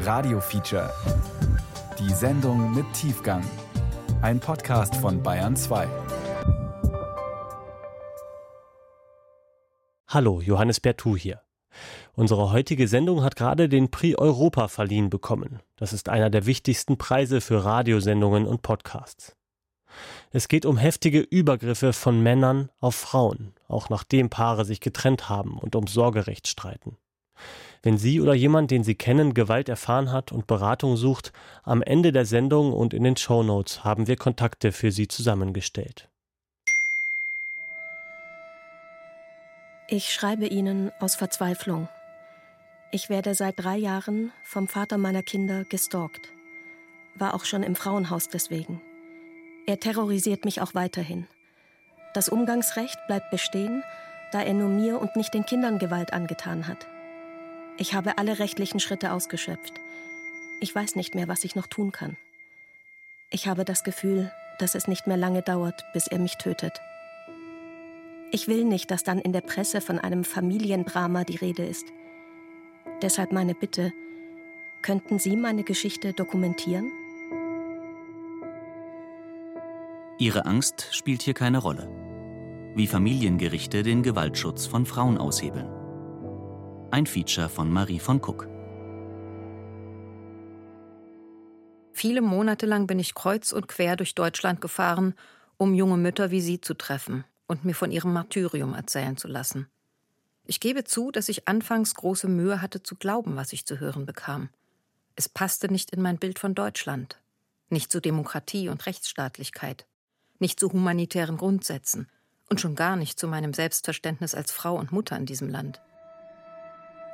Radio Feature. Die Sendung mit Tiefgang. Ein Podcast von Bayern 2. Hallo, Johannes Bertou hier. Unsere heutige Sendung hat gerade den Prix Europa verliehen bekommen. Das ist einer der wichtigsten Preise für Radiosendungen und Podcasts. Es geht um heftige Übergriffe von Männern auf Frauen, auch nachdem Paare sich getrennt haben und um Sorgerecht streiten. Wenn Sie oder jemand, den Sie kennen, Gewalt erfahren hat und Beratung sucht, am Ende der Sendung und in den Show Notes haben wir Kontakte für Sie zusammengestellt. Ich schreibe Ihnen aus Verzweiflung. Ich werde seit drei Jahren vom Vater meiner Kinder gestalkt. War auch schon im Frauenhaus deswegen. Er terrorisiert mich auch weiterhin. Das Umgangsrecht bleibt bestehen, da er nur mir und nicht den Kindern Gewalt angetan hat. Ich habe alle rechtlichen Schritte ausgeschöpft. Ich weiß nicht mehr, was ich noch tun kann. Ich habe das Gefühl, dass es nicht mehr lange dauert, bis er mich tötet. Ich will nicht, dass dann in der Presse von einem Familiendrama die Rede ist. Deshalb meine Bitte, könnten Sie meine Geschichte dokumentieren? Ihre Angst spielt hier keine Rolle. Wie Familiengerichte den Gewaltschutz von Frauen aushebeln. Ein Feature von Marie von Cook. Viele Monate lang bin ich kreuz und quer durch Deutschland gefahren, um junge Mütter wie Sie zu treffen und mir von ihrem Martyrium erzählen zu lassen. Ich gebe zu, dass ich anfangs große Mühe hatte zu glauben, was ich zu hören bekam. Es passte nicht in mein Bild von Deutschland, nicht zu Demokratie und Rechtsstaatlichkeit nicht zu humanitären Grundsätzen und schon gar nicht zu meinem Selbstverständnis als Frau und Mutter in diesem Land.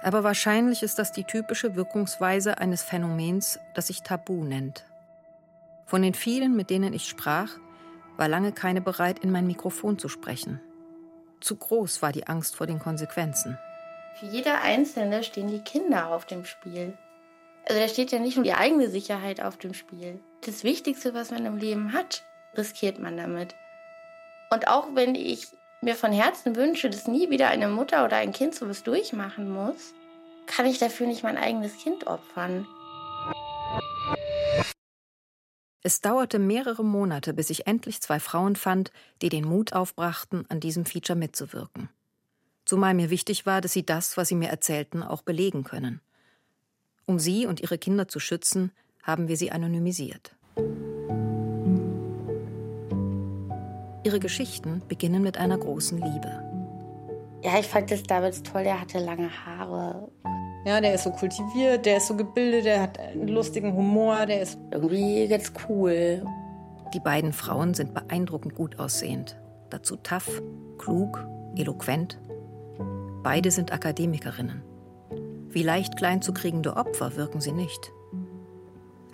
Aber wahrscheinlich ist das die typische Wirkungsweise eines Phänomens, das sich Tabu nennt. Von den vielen, mit denen ich sprach, war lange keine bereit, in mein Mikrofon zu sprechen. Zu groß war die Angst vor den Konsequenzen. Für jeder Einzelne stehen die Kinder auf dem Spiel. Also da steht ja nicht nur die eigene Sicherheit auf dem Spiel. Das Wichtigste, was man im Leben hat, riskiert man damit. Und auch wenn ich mir von Herzen wünsche, dass nie wieder eine Mutter oder ein Kind sowas durchmachen muss, kann ich dafür nicht mein eigenes Kind opfern. Es dauerte mehrere Monate, bis ich endlich zwei Frauen fand, die den Mut aufbrachten, an diesem Feature mitzuwirken. Zumal mir wichtig war, dass sie das, was sie mir erzählten, auch belegen können. Um sie und ihre Kinder zu schützen, haben wir sie anonymisiert. Ihre Geschichten beginnen mit einer großen Liebe. Ja, ich fand das damals toll. Der hatte lange Haare. Ja, der ist so kultiviert, der ist so gebildet, der hat einen lustigen Humor, der ist irgendwie ganz cool. Die beiden Frauen sind beeindruckend gut aussehend. Dazu tough, klug, eloquent. Beide sind Akademikerinnen. Wie leicht klein zu kriegende Opfer wirken sie nicht.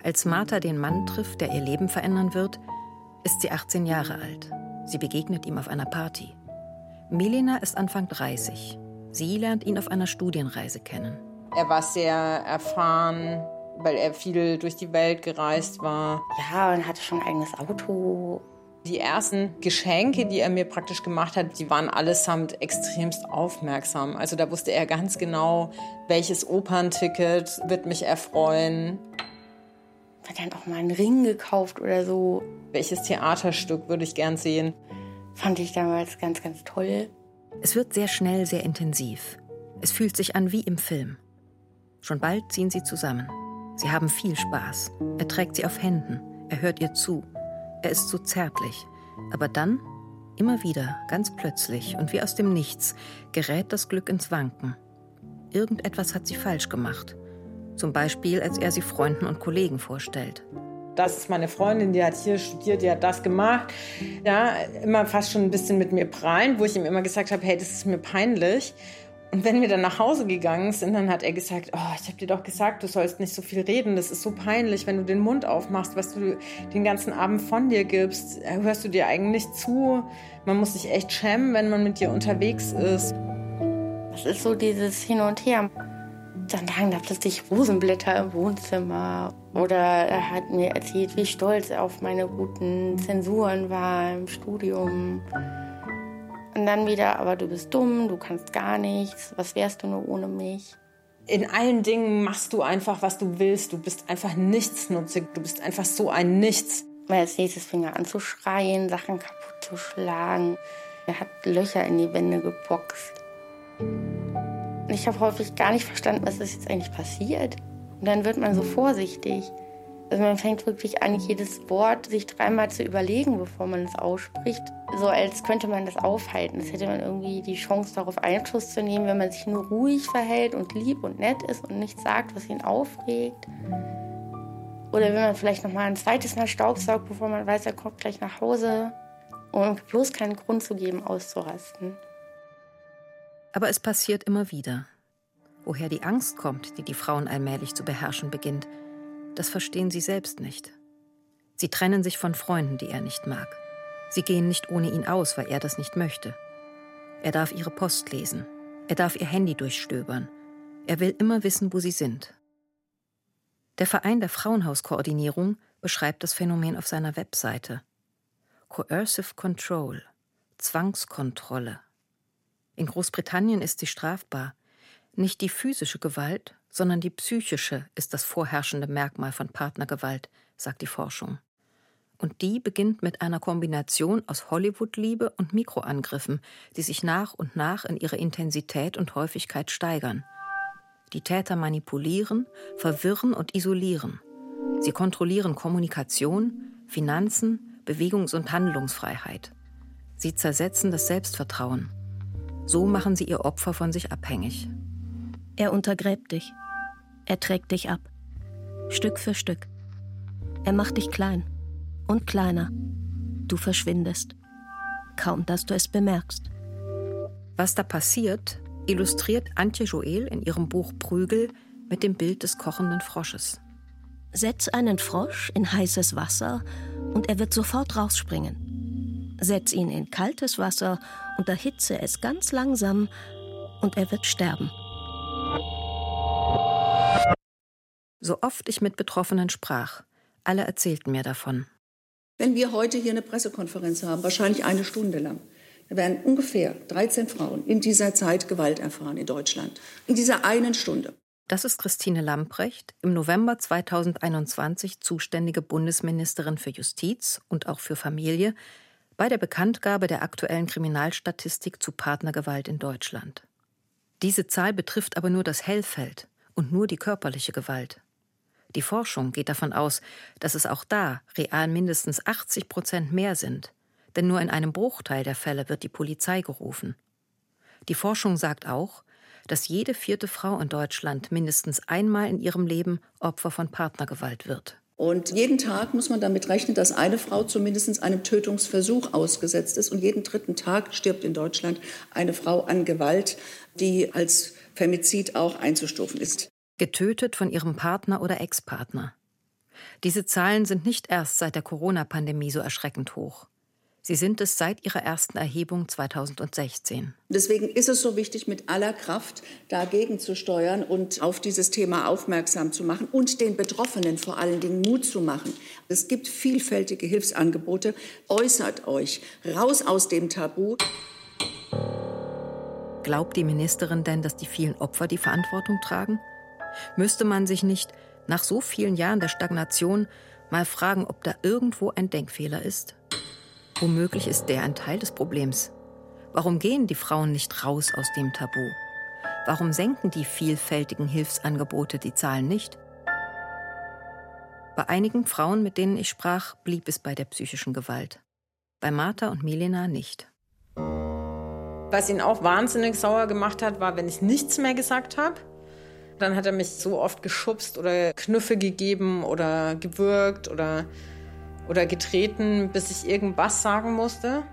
Als Martha den Mann trifft, der ihr Leben verändern wird, ist sie 18 Jahre alt. Sie begegnet ihm auf einer Party. Melina ist Anfang 30. Sie lernt ihn auf einer Studienreise kennen. Er war sehr erfahren, weil er viel durch die Welt gereist war. Ja, und hatte schon ein eigenes Auto. Die ersten Geschenke, die er mir praktisch gemacht hat, die waren allesamt extremst aufmerksam. Also da wusste er ganz genau, welches Opernticket wird mich erfreuen. Hat dann auch mal einen Ring gekauft oder so. Welches Theaterstück würde ich gern sehen? Fand ich damals ganz, ganz toll. Es wird sehr schnell sehr intensiv. Es fühlt sich an wie im Film. Schon bald ziehen sie zusammen. Sie haben viel Spaß. Er trägt sie auf Händen. Er hört ihr zu. Er ist so zärtlich. Aber dann, immer wieder, ganz plötzlich und wie aus dem Nichts, gerät das Glück ins Wanken. Irgendetwas hat sie falsch gemacht. Zum Beispiel, als er sie Freunden und Kollegen vorstellt. Das ist meine Freundin, die hat hier studiert, die hat das gemacht. Ja, immer fast schon ein bisschen mit mir prallen, wo ich ihm immer gesagt habe, hey, das ist mir peinlich. Und wenn wir dann nach Hause gegangen sind, dann hat er gesagt, oh, ich habe dir doch gesagt, du sollst nicht so viel reden. Das ist so peinlich, wenn du den Mund aufmachst, was du den ganzen Abend von dir gibst. Hörst du dir eigentlich zu? Man muss sich echt schämen, wenn man mit dir unterwegs ist. Das ist so dieses Hin und Her dann lagen da plötzlich Rosenblätter im Wohnzimmer. Oder er hat mir erzählt, wie stolz er auf meine guten Zensuren war im Studium. Und dann wieder, aber du bist dumm, du kannst gar nichts, was wärst du nur ohne mich? in allen Dingen machst du einfach, was du willst. Du bist einfach nichtsnutzig. Du bist einfach so ein Nichts. Als nächstes fing er an zu schreien, Sachen kaputt zu schlagen. Er hat Löcher in die Wände geboxt. Ich habe häufig gar nicht verstanden, was ist jetzt eigentlich passiert. Und dann wird man so vorsichtig. Also man fängt wirklich an, jedes Wort sich dreimal zu überlegen, bevor man es ausspricht. So als könnte man das aufhalten. Das hätte man irgendwie die Chance, darauf Einfluss zu nehmen, wenn man sich nur ruhig verhält und lieb und nett ist und nichts sagt, was ihn aufregt. Oder wenn man vielleicht noch mal ein zweites Mal staubsaugt, bevor man weiß, er kommt gleich nach Hause, um bloß keinen Grund zu geben, auszurasten. Aber es passiert immer wieder. Woher die Angst kommt, die die Frauen allmählich zu beherrschen beginnt, das verstehen sie selbst nicht. Sie trennen sich von Freunden, die er nicht mag. Sie gehen nicht ohne ihn aus, weil er das nicht möchte. Er darf ihre Post lesen. Er darf ihr Handy durchstöbern. Er will immer wissen, wo sie sind. Der Verein der Frauenhauskoordinierung beschreibt das Phänomen auf seiner Webseite. Coercive Control, Zwangskontrolle. In Großbritannien ist sie strafbar. Nicht die physische Gewalt, sondern die psychische ist das vorherrschende Merkmal von Partnergewalt, sagt die Forschung. Und die beginnt mit einer Kombination aus Hollywood-Liebe und Mikroangriffen, die sich nach und nach in ihrer Intensität und Häufigkeit steigern. Die Täter manipulieren, verwirren und isolieren. Sie kontrollieren Kommunikation, Finanzen, Bewegungs- und Handlungsfreiheit. Sie zersetzen das Selbstvertrauen. So machen sie ihr Opfer von sich abhängig. Er untergräbt dich. Er trägt dich ab. Stück für Stück. Er macht dich klein und kleiner. Du verschwindest. Kaum, dass du es bemerkst. Was da passiert, illustriert Antje Joel in ihrem Buch Prügel mit dem Bild des kochenden Frosches. Setz einen Frosch in heißes Wasser und er wird sofort rausspringen. Setz ihn in kaltes Wasser und erhitze es ganz langsam und er wird sterben. So oft ich mit Betroffenen sprach, alle erzählten mir davon. Wenn wir heute hier eine Pressekonferenz haben, wahrscheinlich eine Stunde lang, da werden ungefähr 13 Frauen in dieser Zeit Gewalt erfahren in Deutschland. In dieser einen Stunde. Das ist Christine Lamprecht, im November 2021 zuständige Bundesministerin für Justiz und auch für Familie, bei der Bekanntgabe der aktuellen Kriminalstatistik zu Partnergewalt in Deutschland. Diese Zahl betrifft aber nur das Hellfeld und nur die körperliche Gewalt. Die Forschung geht davon aus, dass es auch da real mindestens 80 Prozent mehr sind, denn nur in einem Bruchteil der Fälle wird die Polizei gerufen. Die Forschung sagt auch, dass jede vierte Frau in Deutschland mindestens einmal in ihrem Leben Opfer von Partnergewalt wird. Und jeden Tag muss man damit rechnen, dass eine Frau zumindest einem Tötungsversuch ausgesetzt ist. Und jeden dritten Tag stirbt in Deutschland eine Frau an Gewalt, die als Femizid auch einzustufen ist. Getötet von ihrem Partner oder Ex-Partner. Diese Zahlen sind nicht erst seit der Corona-Pandemie so erschreckend hoch. Sie sind es seit ihrer ersten Erhebung 2016. Deswegen ist es so wichtig, mit aller Kraft dagegen zu steuern und auf dieses Thema aufmerksam zu machen und den Betroffenen vor allen Dingen Mut zu machen. Es gibt vielfältige Hilfsangebote. Äußert euch raus aus dem Tabu. Glaubt die Ministerin denn, dass die vielen Opfer die Verantwortung tragen? Müsste man sich nicht nach so vielen Jahren der Stagnation mal fragen, ob da irgendwo ein Denkfehler ist? Womöglich ist der ein Teil des Problems. Warum gehen die Frauen nicht raus aus dem Tabu? Warum senken die vielfältigen Hilfsangebote die Zahlen nicht? Bei einigen Frauen, mit denen ich sprach, blieb es bei der psychischen Gewalt. Bei Martha und Milena nicht. Was ihn auch wahnsinnig sauer gemacht hat, war, wenn ich nichts mehr gesagt habe. Dann hat er mich so oft geschubst oder Knüffe gegeben oder gewürgt oder oder getreten, bis ich irgendwas sagen musste.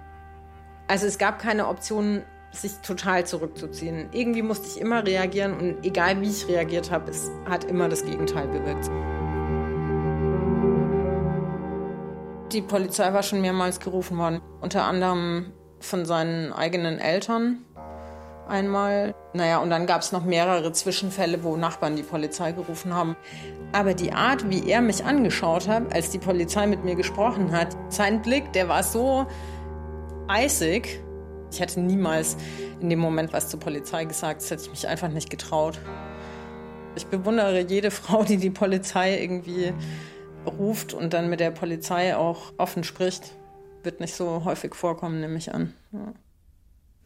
Also es gab keine Option, sich total zurückzuziehen. Irgendwie musste ich immer reagieren und egal wie ich reagiert habe, es hat immer das Gegenteil bewirkt. Die Polizei war schon mehrmals gerufen worden, unter anderem von seinen eigenen Eltern einmal. Naja, und dann gab es noch mehrere Zwischenfälle, wo Nachbarn die Polizei gerufen haben. Aber die Art, wie er mich angeschaut hat, als die Polizei mit mir gesprochen hat, sein Blick, der war so eisig. Ich hätte niemals in dem Moment was zur Polizei gesagt, das hätte ich mich einfach nicht getraut. Ich bewundere jede Frau, die die Polizei irgendwie ruft und dann mit der Polizei auch offen spricht. Wird nicht so häufig vorkommen, nehme ich an. Ja.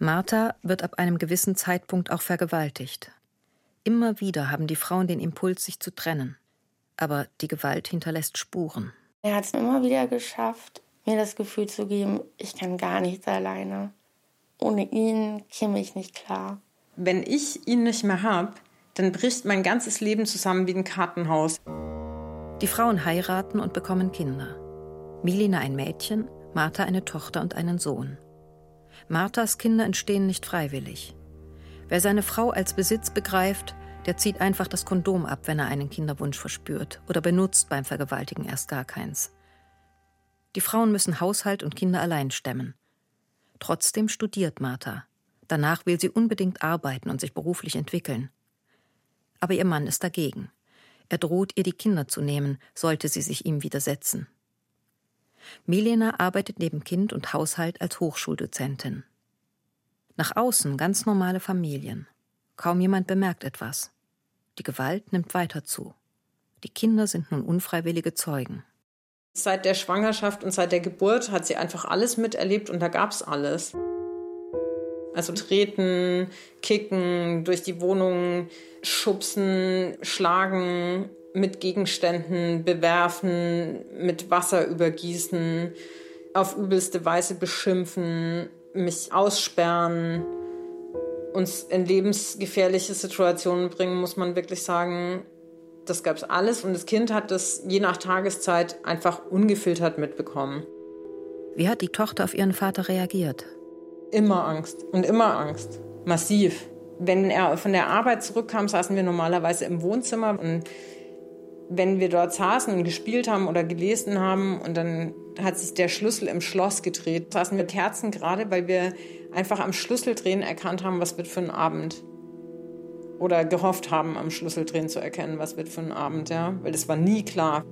Martha wird ab einem gewissen Zeitpunkt auch vergewaltigt. Immer wieder haben die Frauen den Impuls, sich zu trennen. Aber die Gewalt hinterlässt Spuren. Er hat es immer wieder geschafft, mir das Gefühl zu geben, ich kann gar nichts alleine. Ohne ihn käme ich nicht klar. Wenn ich ihn nicht mehr habe, dann bricht mein ganzes Leben zusammen wie ein Kartenhaus. Die Frauen heiraten und bekommen Kinder. Milina ein Mädchen, Martha eine Tochter und einen Sohn. Marthas Kinder entstehen nicht freiwillig. Wer seine Frau als Besitz begreift, der zieht einfach das Kondom ab, wenn er einen Kinderwunsch verspürt oder benutzt beim Vergewaltigen erst gar keins. Die Frauen müssen Haushalt und Kinder allein stemmen. Trotzdem studiert Martha. Danach will sie unbedingt arbeiten und sich beruflich entwickeln. Aber ihr Mann ist dagegen. Er droht ihr die Kinder zu nehmen, sollte sie sich ihm widersetzen. Milena arbeitet neben Kind und Haushalt als Hochschuldozentin. Nach außen ganz normale Familien. Kaum jemand bemerkt etwas. Die Gewalt nimmt weiter zu. Die Kinder sind nun unfreiwillige Zeugen. Seit der Schwangerschaft und seit der Geburt hat sie einfach alles miterlebt und da gab es alles. Also treten, kicken, durch die Wohnung schubsen, schlagen, mit Gegenständen bewerfen, mit Wasser übergießen, auf übelste Weise beschimpfen, mich aussperren, uns in lebensgefährliche Situationen bringen, muss man wirklich sagen, das gab es alles und das Kind hat das je nach Tageszeit einfach ungefiltert mitbekommen. Wie hat die Tochter auf ihren Vater reagiert? Immer Angst und immer Angst. Massiv. Wenn er von der Arbeit zurückkam, saßen wir normalerweise im Wohnzimmer und wenn wir dort saßen und gespielt haben oder gelesen haben und dann hat sich der Schlüssel im Schloss gedreht, saßen wir Kerzen gerade, weil wir einfach am Schlüsseldrehen erkannt haben, was wird für ein Abend. Oder gehofft haben, am Schlüsseldrehen zu erkennen, was wird für ein Abend, ja, weil das war nie klar.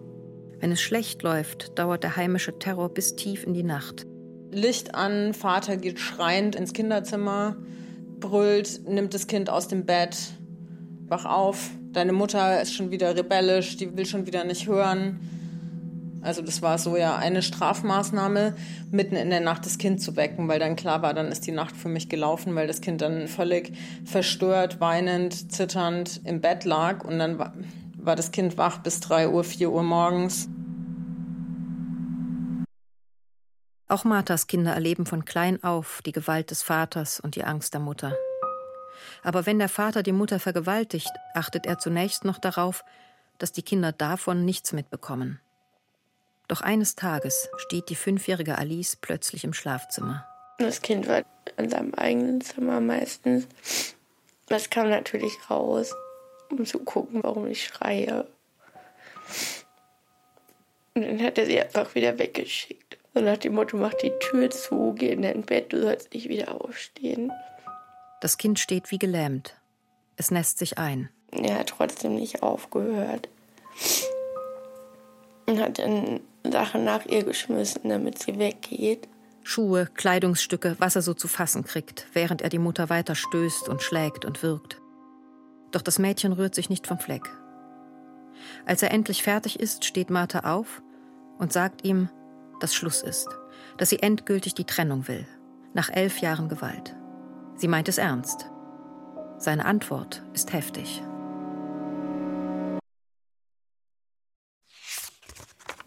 Wenn es schlecht läuft, dauert der heimische Terror bis tief in die Nacht. Licht an, Vater geht schreiend ins Kinderzimmer, brüllt, nimmt das Kind aus dem Bett, wach auf, deine Mutter ist schon wieder rebellisch, die will schon wieder nicht hören. Also das war so ja eine Strafmaßnahme, mitten in der Nacht das Kind zu wecken, weil dann klar war, dann ist die Nacht für mich gelaufen, weil das Kind dann völlig verstört, weinend, zitternd im Bett lag und dann war, das Kind wach bis 3 Uhr, 4 Uhr morgens. Auch Marthas Kinder erleben von klein auf die Gewalt des Vaters und die Angst der Mutter. Aber wenn der Vater die Mutter vergewaltigt, achtet er zunächst noch darauf, dass die Kinder davon nichts mitbekommen. Doch eines Tages steht die fünfjährige Alice plötzlich im Schlafzimmer. Das Kind war in seinem eigenen Zimmer meistens. Das kam natürlich raus, um zu gucken, warum ich schreie. Und dann hat er sie einfach wieder weggeschickt. Und nach dem Motto, mach die Tür zu, geh in dein Bett, du sollst nicht wieder aufstehen. Das Kind steht wie gelähmt. Es nässt sich ein. Er hat trotzdem nicht aufgehört. Und hat dann Sachen nach ihr geschmissen, damit sie weggeht. Schuhe, Kleidungsstücke, was er so zu fassen kriegt, während er die Mutter weiter stößt und schlägt und wirkt. Doch das Mädchen rührt sich nicht vom Fleck. Als er endlich fertig ist, steht Martha auf und sagt ihm, dass Schluss ist, dass sie endgültig die Trennung will, nach elf Jahren Gewalt. Sie meint es ernst. Seine Antwort ist heftig.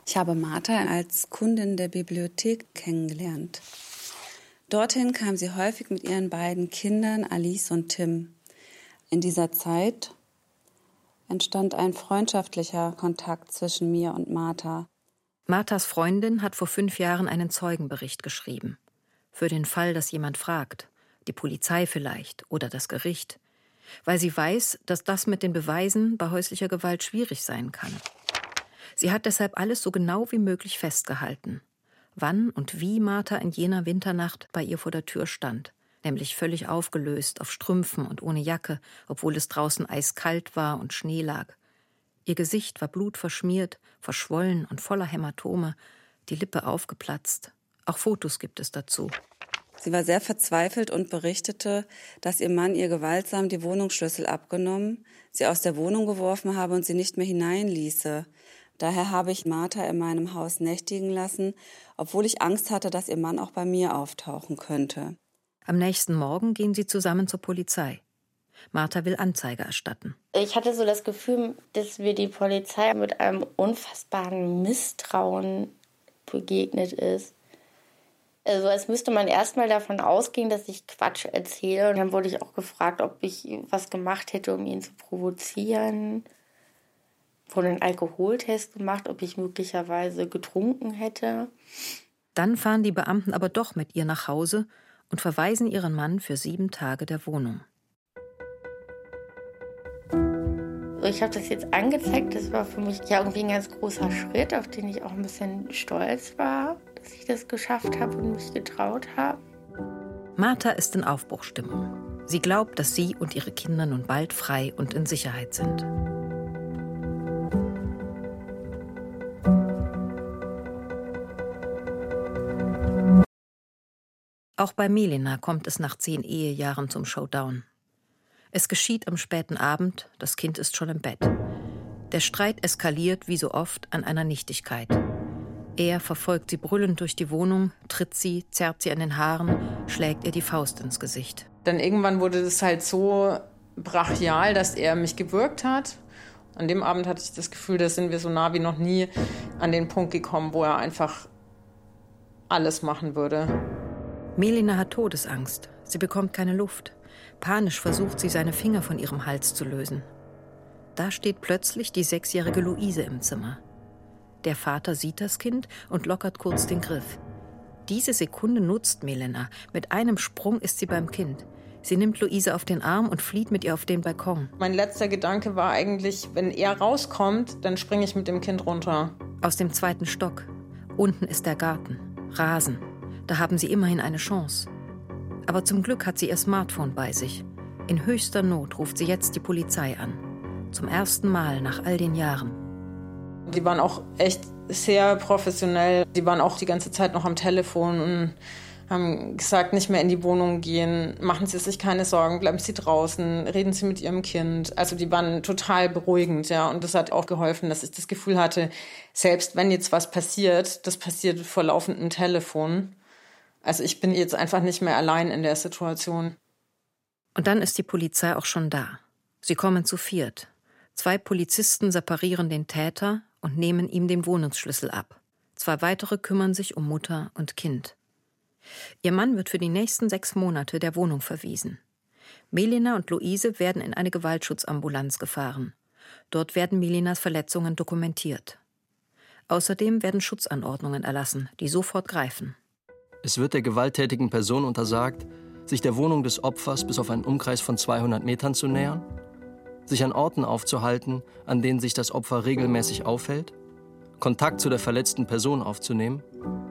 Ich habe Martha als Kundin der Bibliothek kennengelernt. Dorthin kam sie häufig mit ihren beiden Kindern Alice und Tim. In dieser Zeit entstand ein freundschaftlicher Kontakt zwischen mir und Martha. Marthas Freundin hat vor fünf Jahren einen Zeugenbericht geschrieben. Für den Fall, dass jemand fragt die Polizei vielleicht oder das Gericht, weil sie weiß, dass das mit den Beweisen bei häuslicher Gewalt schwierig sein kann. Sie hat deshalb alles so genau wie möglich festgehalten. Wann und wie Martha in jener Winternacht bei ihr vor der Tür stand, nämlich völlig aufgelöst, auf Strümpfen und ohne Jacke, obwohl es draußen eiskalt war und Schnee lag. Ihr Gesicht war blutverschmiert, verschwollen und voller Hämatome, die Lippe aufgeplatzt. Auch Fotos gibt es dazu. Sie war sehr verzweifelt und berichtete, dass ihr Mann ihr gewaltsam die Wohnungsschlüssel abgenommen, sie aus der Wohnung geworfen habe und sie nicht mehr hineinließe. Daher habe ich Martha in meinem Haus nächtigen lassen, obwohl ich Angst hatte, dass ihr Mann auch bei mir auftauchen könnte. Am nächsten Morgen gehen sie zusammen zur Polizei. Martha will Anzeige erstatten. Ich hatte so das Gefühl, dass mir die Polizei mit einem unfassbaren Misstrauen begegnet ist. Also als müsste man erstmal davon ausgehen, dass ich Quatsch erzähle. Und dann wurde ich auch gefragt, ob ich was gemacht hätte, um ihn zu provozieren. Wurde einen Alkoholtest gemacht, ob ich möglicherweise getrunken hätte. Dann fahren die Beamten aber doch mit ihr nach Hause und verweisen ihren Mann für sieben Tage der Wohnung. Ich habe das jetzt angezeigt. Das war für mich ja irgendwie ein ganz großer Schritt, auf den ich auch ein bisschen stolz war, dass ich das geschafft habe und mich getraut habe. Martha ist in Aufbruchstimmung. Sie glaubt, dass sie und ihre Kinder nun bald frei und in Sicherheit sind. Auch bei Melina kommt es nach zehn Ehejahren zum Showdown. Es geschieht am späten Abend, das Kind ist schon im Bett. Der Streit eskaliert wie so oft an einer Nichtigkeit. Er verfolgt sie brüllend durch die Wohnung, tritt sie, zerrt sie an den Haaren, schlägt ihr die Faust ins Gesicht. Dann irgendwann wurde das halt so brachial, dass er mich gewürgt hat. An dem Abend hatte ich das Gefühl, da sind wir so nah wie noch nie an den Punkt gekommen, wo er einfach alles machen würde. Melina hat Todesangst. Sie bekommt keine Luft. Panisch versucht sie, seine Finger von ihrem Hals zu lösen. Da steht plötzlich die sechsjährige Luise im Zimmer. Der Vater sieht das Kind und lockert kurz den Griff. Diese Sekunde nutzt Melena. Mit einem Sprung ist sie beim Kind. Sie nimmt Luise auf den Arm und flieht mit ihr auf den Balkon. Mein letzter Gedanke war eigentlich, wenn er rauskommt, dann springe ich mit dem Kind runter. Aus dem zweiten Stock. Unten ist der Garten. Rasen. Da haben sie immerhin eine Chance. Aber zum Glück hat sie ihr Smartphone bei sich. In höchster Not ruft sie jetzt die Polizei an. Zum ersten Mal nach all den Jahren. Die waren auch echt sehr professionell. Die waren auch die ganze Zeit noch am Telefon und haben gesagt, nicht mehr in die Wohnung gehen, machen Sie sich keine Sorgen, bleiben Sie draußen, reden Sie mit Ihrem Kind. Also die waren total beruhigend, ja. Und das hat auch geholfen, dass ich das Gefühl hatte, selbst wenn jetzt was passiert, das passiert vor laufendem Telefon. Also ich bin jetzt einfach nicht mehr allein in der Situation. Und dann ist die Polizei auch schon da. Sie kommen zu viert. Zwei Polizisten separieren den Täter und nehmen ihm den Wohnungsschlüssel ab. Zwei weitere kümmern sich um Mutter und Kind. Ihr Mann wird für die nächsten sechs Monate der Wohnung verwiesen. Melina und Luise werden in eine Gewaltschutzambulanz gefahren. Dort werden Melinas Verletzungen dokumentiert. Außerdem werden Schutzanordnungen erlassen, die sofort greifen. Es wird der gewalttätigen Person untersagt, sich der Wohnung des Opfers bis auf einen Umkreis von 200 Metern zu nähern, sich an Orten aufzuhalten, an denen sich das Opfer regelmäßig aufhält, Kontakt zu der verletzten Person aufzunehmen.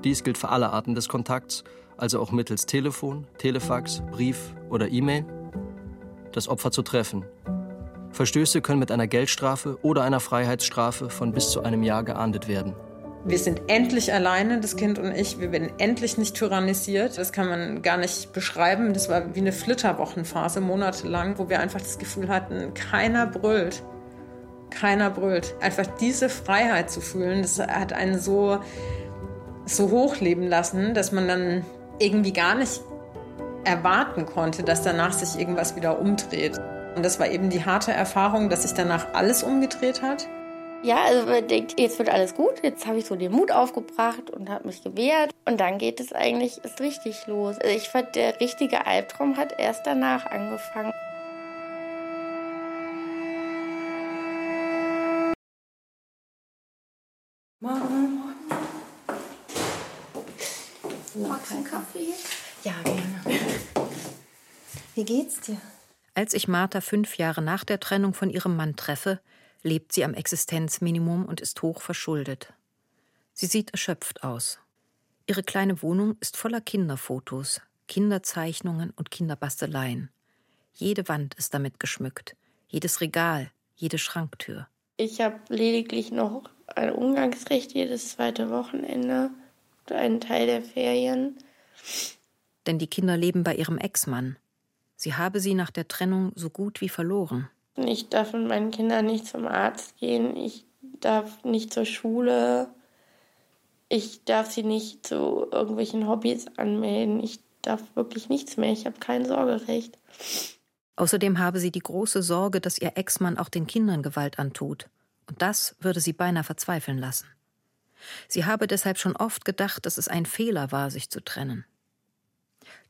Dies gilt für alle Arten des Kontakts, also auch mittels Telefon, Telefax, Brief oder E-Mail. Das Opfer zu treffen. Verstöße können mit einer Geldstrafe oder einer Freiheitsstrafe von bis zu einem Jahr geahndet werden. Wir sind endlich alleine, das Kind und ich. Wir werden endlich nicht tyrannisiert. Das kann man gar nicht beschreiben. Das war wie eine Flitterwochenphase, monatelang, wo wir einfach das Gefühl hatten, keiner brüllt. Keiner brüllt. Einfach diese Freiheit zu fühlen, das hat einen so, so hochleben lassen, dass man dann irgendwie gar nicht erwarten konnte, dass danach sich irgendwas wieder umdreht. Und das war eben die harte Erfahrung, dass sich danach alles umgedreht hat. Ja, also man denkt, jetzt wird alles gut, jetzt habe ich so den Mut aufgebracht und habe mich gewehrt. Und dann geht es eigentlich ist richtig los. Also ich fand, der richtige Albtraum hat erst danach angefangen. Morgen. Magst du einen Kaffee? Ja, gerne. Wie geht's dir? Als ich Martha fünf Jahre nach der Trennung von ihrem Mann treffe, lebt sie am Existenzminimum und ist hoch verschuldet. Sie sieht erschöpft aus. Ihre kleine Wohnung ist voller Kinderfotos, Kinderzeichnungen und Kinderbasteleien. Jede Wand ist damit geschmückt, jedes Regal, jede Schranktür. Ich habe lediglich noch ein Umgangsrecht jedes zweite Wochenende, einen Teil der Ferien. denn die Kinder leben bei ihrem Ex-Mann. Sie habe sie nach der Trennung so gut wie verloren. Ich darf mit meinen Kindern nicht zum Arzt gehen, ich darf nicht zur Schule, ich darf sie nicht zu irgendwelchen Hobbys anmelden, ich darf wirklich nichts mehr, ich habe kein Sorgerecht. Außerdem habe sie die große Sorge, dass ihr Ex-Mann auch den Kindern Gewalt antut. Und das würde sie beinahe verzweifeln lassen. Sie habe deshalb schon oft gedacht, dass es ein Fehler war, sich zu trennen.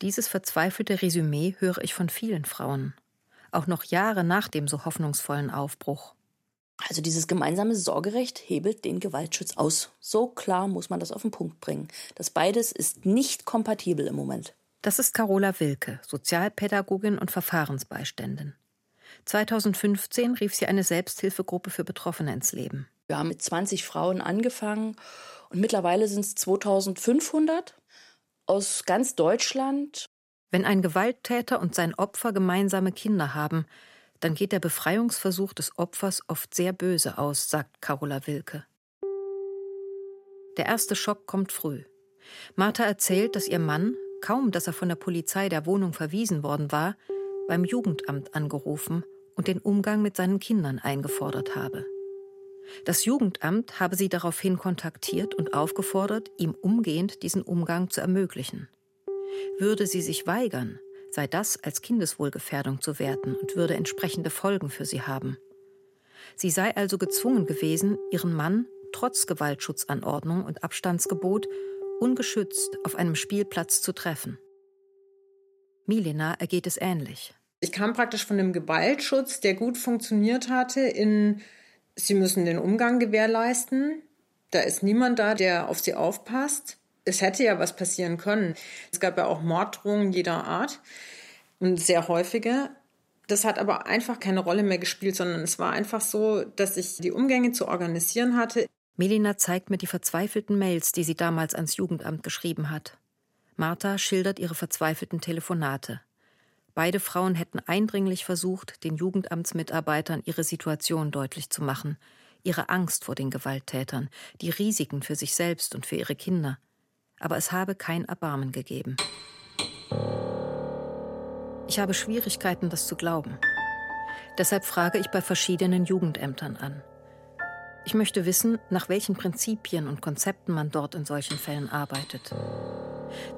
Dieses verzweifelte Resümee höre ich von vielen Frauen, auch noch Jahre nach dem so hoffnungsvollen Aufbruch. Also dieses gemeinsame Sorgerecht hebelt den Gewaltschutz aus. So klar muss man das auf den Punkt bringen. Das beides ist nicht kompatibel im Moment. Das ist Carola Wilke, Sozialpädagogin und Verfahrensbeiständin. 2015 rief sie eine Selbsthilfegruppe für Betroffene ins Leben. Wir haben mit 20 Frauen angefangen und mittlerweile sind es 2500 aus ganz Deutschland. Wenn ein Gewalttäter und sein Opfer gemeinsame Kinder haben, dann geht der Befreiungsversuch des Opfers oft sehr böse aus, sagt Carola Wilke. Der erste Schock kommt früh. Martha erzählt, dass ihr Mann, kaum dass er von der Polizei der Wohnung verwiesen worden war, beim Jugendamt angerufen und den Umgang mit seinen Kindern eingefordert habe. Das Jugendamt habe sie daraufhin kontaktiert und aufgefordert, ihm umgehend diesen Umgang zu ermöglichen. Würde sie sich weigern, sei das als Kindeswohlgefährdung zu werten und würde entsprechende Folgen für sie haben. Sie sei also gezwungen gewesen, ihren Mann trotz Gewaltschutzanordnung und Abstandsgebot ungeschützt auf einem Spielplatz zu treffen. Milena ergeht es ähnlich. Ich kam praktisch von dem Gewaltschutz, der gut funktioniert hatte, in Sie müssen den Umgang gewährleisten. Da ist niemand da, der auf Sie aufpasst. Es hätte ja was passieren können. Es gab ja auch Morddrohungen jeder Art und sehr häufige. Das hat aber einfach keine Rolle mehr gespielt, sondern es war einfach so, dass ich die Umgänge zu organisieren hatte. Melina zeigt mir die verzweifelten Mails, die sie damals ans Jugendamt geschrieben hat. Martha schildert ihre verzweifelten Telefonate. Beide Frauen hätten eindringlich versucht, den Jugendamtsmitarbeitern ihre Situation deutlich zu machen, ihre Angst vor den Gewalttätern, die Risiken für sich selbst und für ihre Kinder. Aber es habe kein Erbarmen gegeben. Ich habe Schwierigkeiten, das zu glauben. Deshalb frage ich bei verschiedenen Jugendämtern an. Ich möchte wissen, nach welchen Prinzipien und Konzepten man dort in solchen Fällen arbeitet.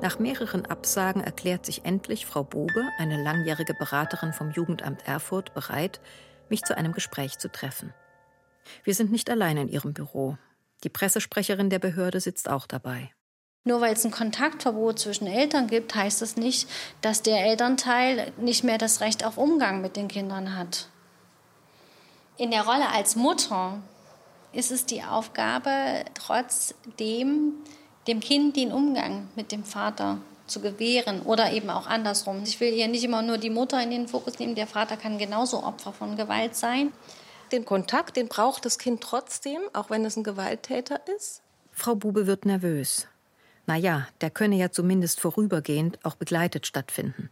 Nach mehreren Absagen erklärt sich endlich Frau Bobe, eine langjährige Beraterin vom Jugendamt Erfurt, bereit, mich zu einem Gespräch zu treffen. Wir sind nicht allein in ihrem Büro. Die Pressesprecherin der Behörde sitzt auch dabei. Nur weil es ein Kontaktverbot zwischen Eltern gibt, heißt das nicht, dass der Elternteil nicht mehr das Recht auf Umgang mit den Kindern hat. In der Rolle als Mutter ist es die Aufgabe, trotzdem dem Kind den Umgang mit dem Vater zu gewähren oder eben auch andersrum. Ich will hier nicht immer nur die Mutter in den Fokus nehmen, der Vater kann genauso Opfer von Gewalt sein. Den Kontakt, den braucht das Kind trotzdem, auch wenn es ein Gewalttäter ist? Frau Bube wird nervös. Naja, der könne ja zumindest vorübergehend auch begleitet stattfinden.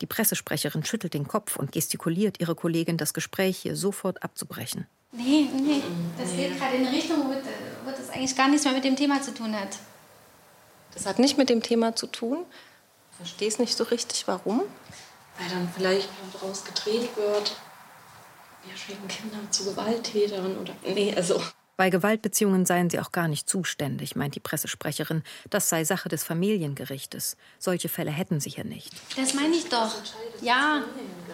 Die Pressesprecherin schüttelt den Kopf und gestikuliert ihre Kollegin, das Gespräch hier sofort abzubrechen. Nee, nee, das geht gerade in eine Richtung, wo, wo das eigentlich gar nichts mehr mit dem Thema zu tun hat. Das hat nicht mit dem Thema zu tun? Ich verstehe es nicht so richtig, warum? Weil dann vielleicht daraus gedreht wird, wir schicken Kinder zu Gewalttätern oder. Nee, also. Bei Gewaltbeziehungen seien sie auch gar nicht zuständig, meint die Pressesprecherin. Das sei Sache des Familiengerichtes. Solche Fälle hätten sie hier nicht. Das meine ich doch. Ja,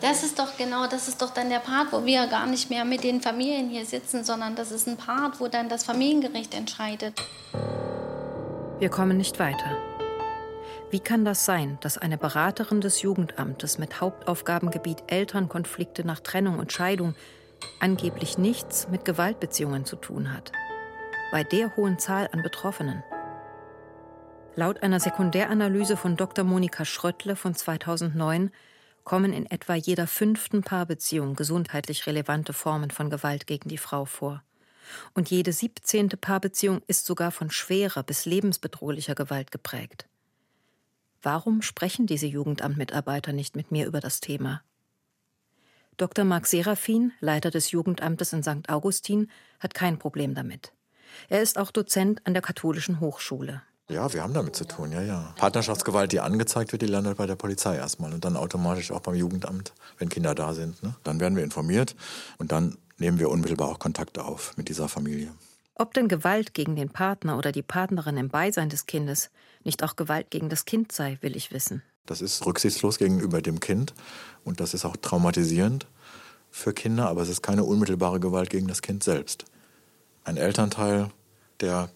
das ist doch genau, das ist doch dann der Part, wo wir gar nicht mehr mit den Familien hier sitzen, sondern das ist ein Part, wo dann das Familiengericht entscheidet. Wir kommen nicht weiter. Wie kann das sein, dass eine Beraterin des Jugendamtes mit Hauptaufgabengebiet Elternkonflikte nach Trennung und Scheidung angeblich nichts mit Gewaltbeziehungen zu tun hat. Bei der hohen Zahl an Betroffenen. Laut einer Sekundäranalyse von Dr. Monika Schröttle von 2009 kommen in etwa jeder fünften Paarbeziehung gesundheitlich relevante Formen von Gewalt gegen die Frau vor. Und jede siebzehnte Paarbeziehung ist sogar von schwerer bis lebensbedrohlicher Gewalt geprägt. Warum sprechen diese Jugendamtmitarbeiter nicht mit mir über das Thema? Dr. Marc Serafin, Leiter des Jugendamtes in St. Augustin, hat kein Problem damit. Er ist auch Dozent an der Katholischen Hochschule. Ja, wir haben damit zu tun, ja, ja. Partnerschaftsgewalt, die angezeigt wird, die landet bei der Polizei erstmal und dann automatisch auch beim Jugendamt, wenn Kinder da sind. Ne? Dann werden wir informiert und dann nehmen wir unmittelbar auch Kontakt auf mit dieser Familie. Ob denn Gewalt gegen den Partner oder die Partnerin im Beisein des Kindes nicht auch Gewalt gegen das Kind sei, will ich wissen. Das ist rücksichtslos gegenüber dem Kind und das ist auch traumatisierend für Kinder, aber es ist keine unmittelbare Gewalt gegen das Kind selbst. Ein Elternteil, der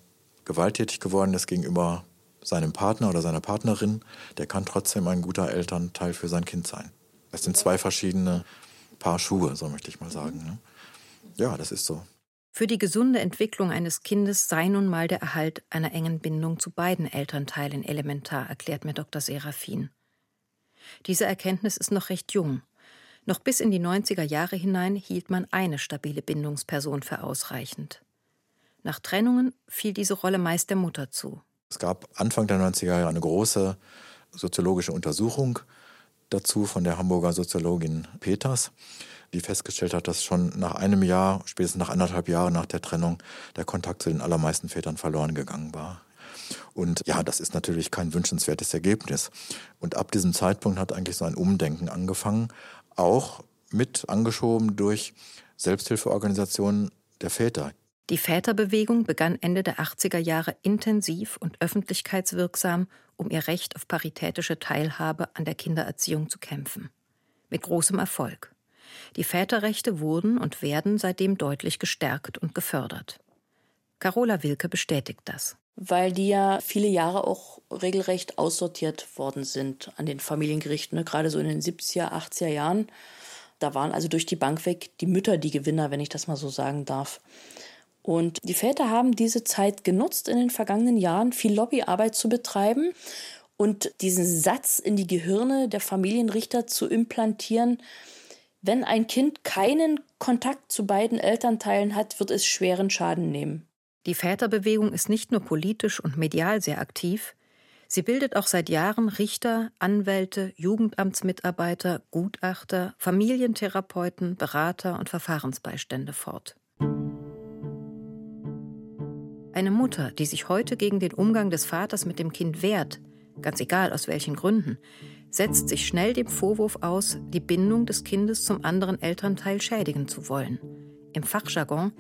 gewalttätig geworden ist gegenüber seinem Partner oder seiner Partnerin, der kann trotzdem ein guter Elternteil für sein Kind sein. Das sind zwei verschiedene Paar Schuhe, so möchte ich mal sagen. Ne? Ja, das ist so. Für die gesunde Entwicklung eines Kindes sei nun mal der Erhalt einer engen Bindung zu beiden Elternteilen elementar, erklärt mir Dr. Serafin. Diese Erkenntnis ist noch recht jung. Noch bis in die 90er Jahre hinein hielt man eine stabile Bindungsperson für ausreichend. Nach Trennungen fiel diese Rolle meist der Mutter zu. Es gab Anfang der 90er Jahre eine große soziologische Untersuchung dazu von der Hamburger Soziologin Peters, die festgestellt hat, dass schon nach einem Jahr, spätestens nach anderthalb Jahren nach der Trennung, der Kontakt zu den allermeisten Vätern verloren gegangen war. Und ja, das ist natürlich kein wünschenswertes Ergebnis. Und ab diesem Zeitpunkt hat eigentlich so ein Umdenken angefangen, auch mit angeschoben durch Selbsthilfeorganisationen der Väter. Die Väterbewegung begann Ende der 80er Jahre intensiv und öffentlichkeitswirksam, um ihr Recht auf paritätische Teilhabe an der Kindererziehung zu kämpfen. Mit großem Erfolg. Die Väterrechte wurden und werden seitdem deutlich gestärkt und gefördert. Carola Wilke bestätigt das. Weil die ja viele Jahre auch regelrecht aussortiert worden sind an den Familiengerichten, ne? gerade so in den 70er, 80er Jahren. Da waren also durch die Bank weg die Mütter die Gewinner, wenn ich das mal so sagen darf. Und die Väter haben diese Zeit genutzt, in den vergangenen Jahren viel Lobbyarbeit zu betreiben und diesen Satz in die Gehirne der Familienrichter zu implantieren, wenn ein Kind keinen Kontakt zu beiden Elternteilen hat, wird es schweren Schaden nehmen. Die Väterbewegung ist nicht nur politisch und medial sehr aktiv, sie bildet auch seit Jahren Richter, Anwälte, Jugendamtsmitarbeiter, Gutachter, Familientherapeuten, Berater und Verfahrensbeistände fort. Eine Mutter, die sich heute gegen den Umgang des Vaters mit dem Kind wehrt, ganz egal aus welchen Gründen, setzt sich schnell dem Vorwurf aus, die Bindung des Kindes zum anderen Elternteil schädigen zu wollen. Im Fachjargon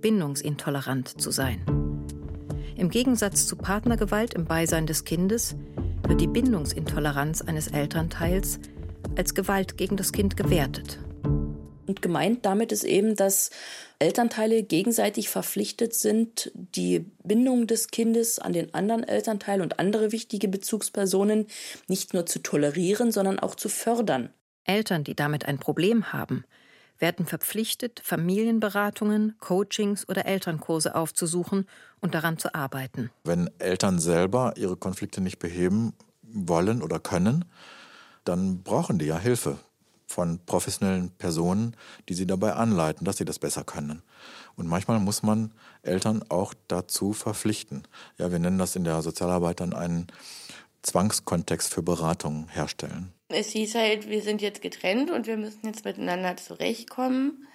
bindungsintolerant zu sein. Im Gegensatz zu Partnergewalt im Beisein des Kindes wird die Bindungsintoleranz eines Elternteils als Gewalt gegen das Kind gewertet. Und gemeint damit ist eben, dass Elternteile gegenseitig verpflichtet sind, die Bindung des Kindes an den anderen Elternteil und andere wichtige Bezugspersonen nicht nur zu tolerieren, sondern auch zu fördern. Eltern, die damit ein Problem haben, werden verpflichtet, Familienberatungen, Coachings oder Elternkurse aufzusuchen und daran zu arbeiten. Wenn Eltern selber ihre Konflikte nicht beheben wollen oder können, dann brauchen die ja Hilfe von professionellen Personen, die sie dabei anleiten, dass sie das besser können. Und manchmal muss man Eltern auch dazu verpflichten. Ja, wir nennen das in der Sozialarbeit dann einen Zwangskontext für Beratung herstellen. Es hieß halt, wir sind jetzt getrennt und wir müssen jetzt miteinander zurechtkommen.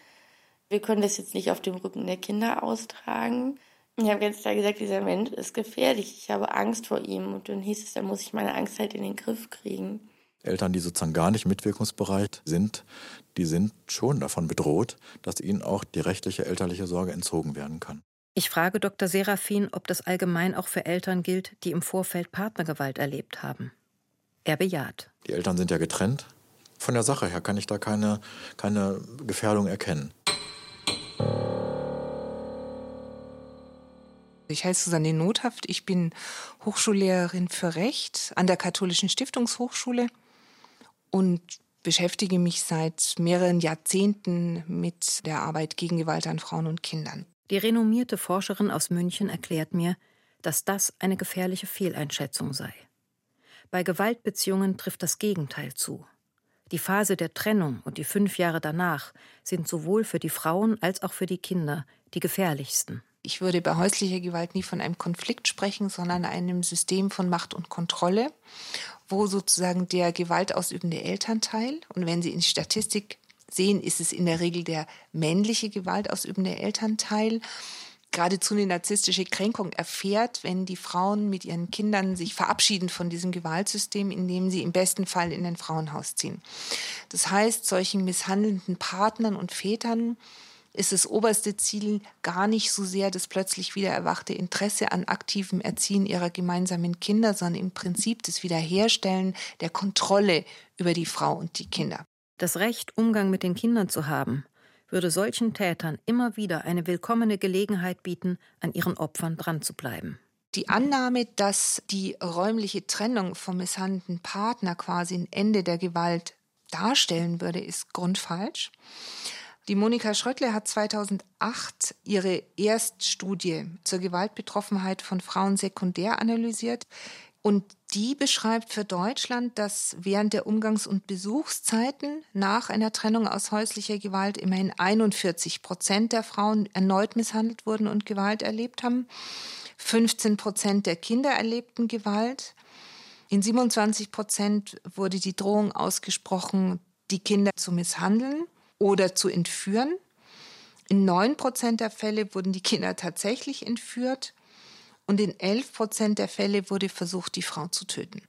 Wir können das jetzt nicht auf dem Rücken der Kinder austragen. Ich habe ganz klar gesagt, dieser Mensch ist gefährlich. Ich habe Angst vor ihm. Und dann hieß es, dann muss ich meine Angst halt in den Griff kriegen. Eltern, die sozusagen gar nicht mitwirkungsbereit sind, die sind schon davon bedroht, dass ihnen auch die rechtliche elterliche Sorge entzogen werden kann. Ich frage Dr. Serafin, ob das allgemein auch für Eltern gilt, die im Vorfeld Partnergewalt erlebt haben. Er bejaht. Die Eltern sind ja getrennt. Von der Sache her kann ich da keine, keine Gefährdung erkennen. Ich heiße Susanne Nothaft. Ich bin Hochschullehrerin für Recht an der Katholischen Stiftungshochschule und beschäftige mich seit mehreren Jahrzehnten mit der Arbeit gegen Gewalt an Frauen und Kindern. Die renommierte Forscherin aus München erklärt mir, dass das eine gefährliche Fehleinschätzung sei. Bei Gewaltbeziehungen trifft das Gegenteil zu. Die Phase der Trennung und die fünf Jahre danach sind sowohl für die Frauen als auch für die Kinder die gefährlichsten. Ich würde bei häuslicher Gewalt nie von einem Konflikt sprechen, sondern einem System von Macht und Kontrolle wo sozusagen der gewaltausübende Elternteil, und wenn Sie in die Statistik sehen, ist es in der Regel der männliche gewaltausübende Elternteil, geradezu eine narzisstische Kränkung erfährt, wenn die Frauen mit ihren Kindern sich verabschieden von diesem Gewaltsystem, indem sie im besten Fall in ein Frauenhaus ziehen. Das heißt, solchen misshandelnden Partnern und Vätern ist das oberste Ziel gar nicht so sehr das plötzlich wieder erwachte Interesse an aktivem Erziehen ihrer gemeinsamen Kinder, sondern im Prinzip das Wiederherstellen der Kontrolle über die Frau und die Kinder. Das Recht, Umgang mit den Kindern zu haben, würde solchen Tätern immer wieder eine willkommene Gelegenheit bieten, an ihren Opfern dran zu bleiben. Die Annahme, dass die räumliche Trennung vom misshandelnden Partner quasi ein Ende der Gewalt darstellen würde, ist grundfalsch. Die Monika Schröckle hat 2008 ihre Erststudie zur Gewaltbetroffenheit von Frauen sekundär analysiert. Und die beschreibt für Deutschland, dass während der Umgangs- und Besuchszeiten nach einer Trennung aus häuslicher Gewalt immerhin 41 Prozent der Frauen erneut misshandelt wurden und Gewalt erlebt haben. 15 Prozent der Kinder erlebten Gewalt. In 27 Prozent wurde die Drohung ausgesprochen, die Kinder zu misshandeln oder zu entführen. In 9 Prozent der Fälle wurden die Kinder tatsächlich entführt und in 11 Prozent der Fälle wurde versucht, die Frau zu töten.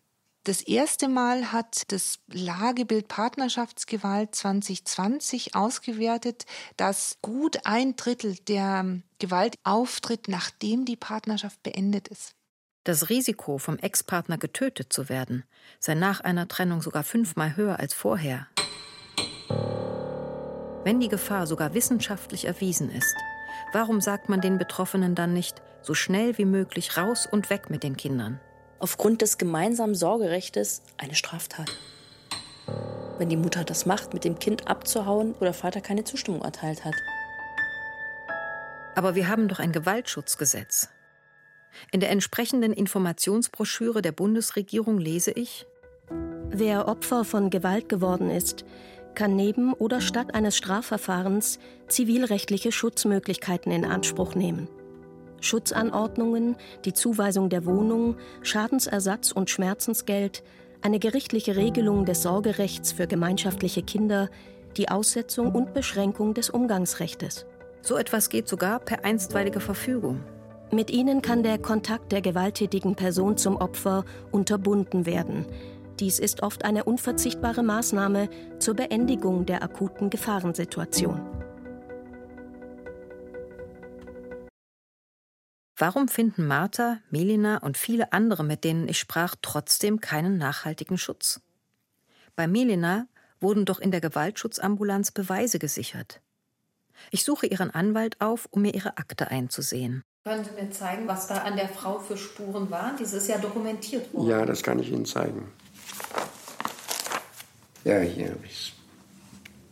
Das erste Mal hat das Lagebild Partnerschaftsgewalt 2020 ausgewertet, dass gut ein Drittel der Gewalt auftritt, nachdem die Partnerschaft beendet ist. Das Risiko, vom Ex-Partner getötet zu werden, sei nach einer Trennung sogar fünfmal höher als vorher. Wenn die Gefahr sogar wissenschaftlich erwiesen ist, warum sagt man den Betroffenen dann nicht, so schnell wie möglich raus und weg mit den Kindern? Aufgrund des gemeinsamen Sorgerechtes eine Straftat. Wenn die Mutter das macht, mit dem Kind abzuhauen oder Vater keine Zustimmung erteilt hat. Aber wir haben doch ein Gewaltschutzgesetz. In der entsprechenden Informationsbroschüre der Bundesregierung lese ich, Wer Opfer von Gewalt geworden ist, kann neben oder statt eines Strafverfahrens zivilrechtliche Schutzmöglichkeiten in Anspruch nehmen. Schutzanordnungen, die Zuweisung der Wohnung, Schadensersatz und Schmerzensgeld, eine gerichtliche Regelung des Sorgerechts für gemeinschaftliche Kinder, die Aussetzung und Beschränkung des Umgangsrechtes. So etwas geht sogar per einstweilige Verfügung. Mit ihnen kann der Kontakt der gewalttätigen Person zum Opfer unterbunden werden. Dies ist oft eine unverzichtbare Maßnahme zur Beendigung der akuten Gefahrensituation. Warum finden Martha, Melina und viele andere, mit denen ich sprach, trotzdem keinen nachhaltigen Schutz? Bei Melina wurden doch in der Gewaltschutzambulanz Beweise gesichert. Ich suche ihren Anwalt auf, um mir ihre Akte einzusehen. Können Sie mir zeigen, was da an der Frau für Spuren waren? Dies ist ja dokumentiert worden. Ja, das kann ich Ihnen zeigen. Ja, hier habe ich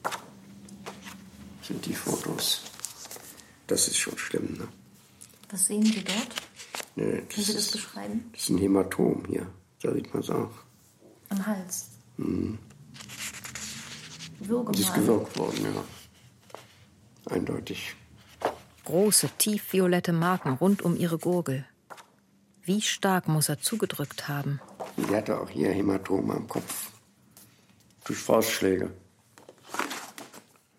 es. Sind die Fotos. Das ist schon schlimm, ne? Was sehen Sie dort? Nee, Können Sie das beschreiben? Das ist ein Hämatom hier. Da sieht man es auch. Am Hals. Mhm. Würgemal. Das ist gewirkt worden, ja. Eindeutig. Große, tiefviolette Marken rund um ihre Gurgel. Wie stark muss er zugedrückt haben? Die hatte auch hier Hämatome am Kopf. Durch Faustschläge.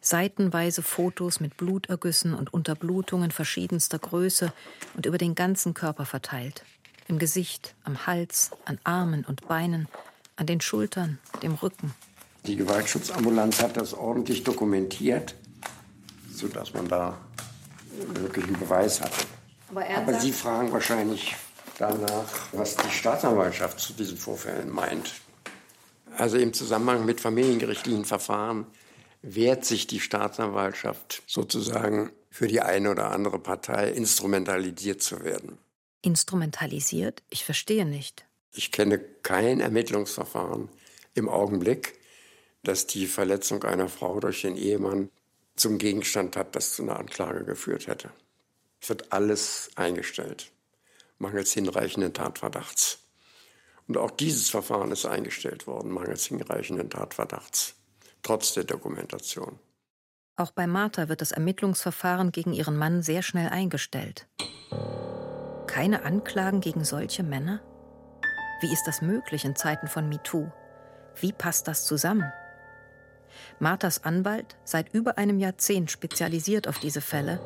Seitenweise Fotos mit Blutergüssen und Unterblutungen verschiedenster Größe und über den ganzen Körper verteilt. Im Gesicht, am Hals, an Armen und Beinen, an den Schultern, dem Rücken. Die Gewaltschutzambulanz hat das ordentlich dokumentiert, sodass man da wirklich einen Beweis hatte. Aber, Aber Sie fragen wahrscheinlich danach, was die Staatsanwaltschaft zu diesen Vorfällen meint. Also im Zusammenhang mit familiengerichtlichen Verfahren wehrt sich die Staatsanwaltschaft sozusagen für die eine oder andere Partei instrumentalisiert zu werden. Instrumentalisiert? Ich verstehe nicht. Ich kenne kein Ermittlungsverfahren im Augenblick, das die Verletzung einer Frau durch den Ehemann zum Gegenstand hat, das zu einer Anklage geführt hätte. Es wird alles eingestellt, mangels hinreichenden Tatverdachts. Und auch dieses Verfahren ist eingestellt worden, mangels hinreichenden Tatverdachts, trotz der Dokumentation. Auch bei Martha wird das Ermittlungsverfahren gegen ihren Mann sehr schnell eingestellt. Keine Anklagen gegen solche Männer? Wie ist das möglich in Zeiten von MeToo? Wie passt das zusammen? Marthas Anwalt, seit über einem Jahrzehnt spezialisiert auf diese Fälle,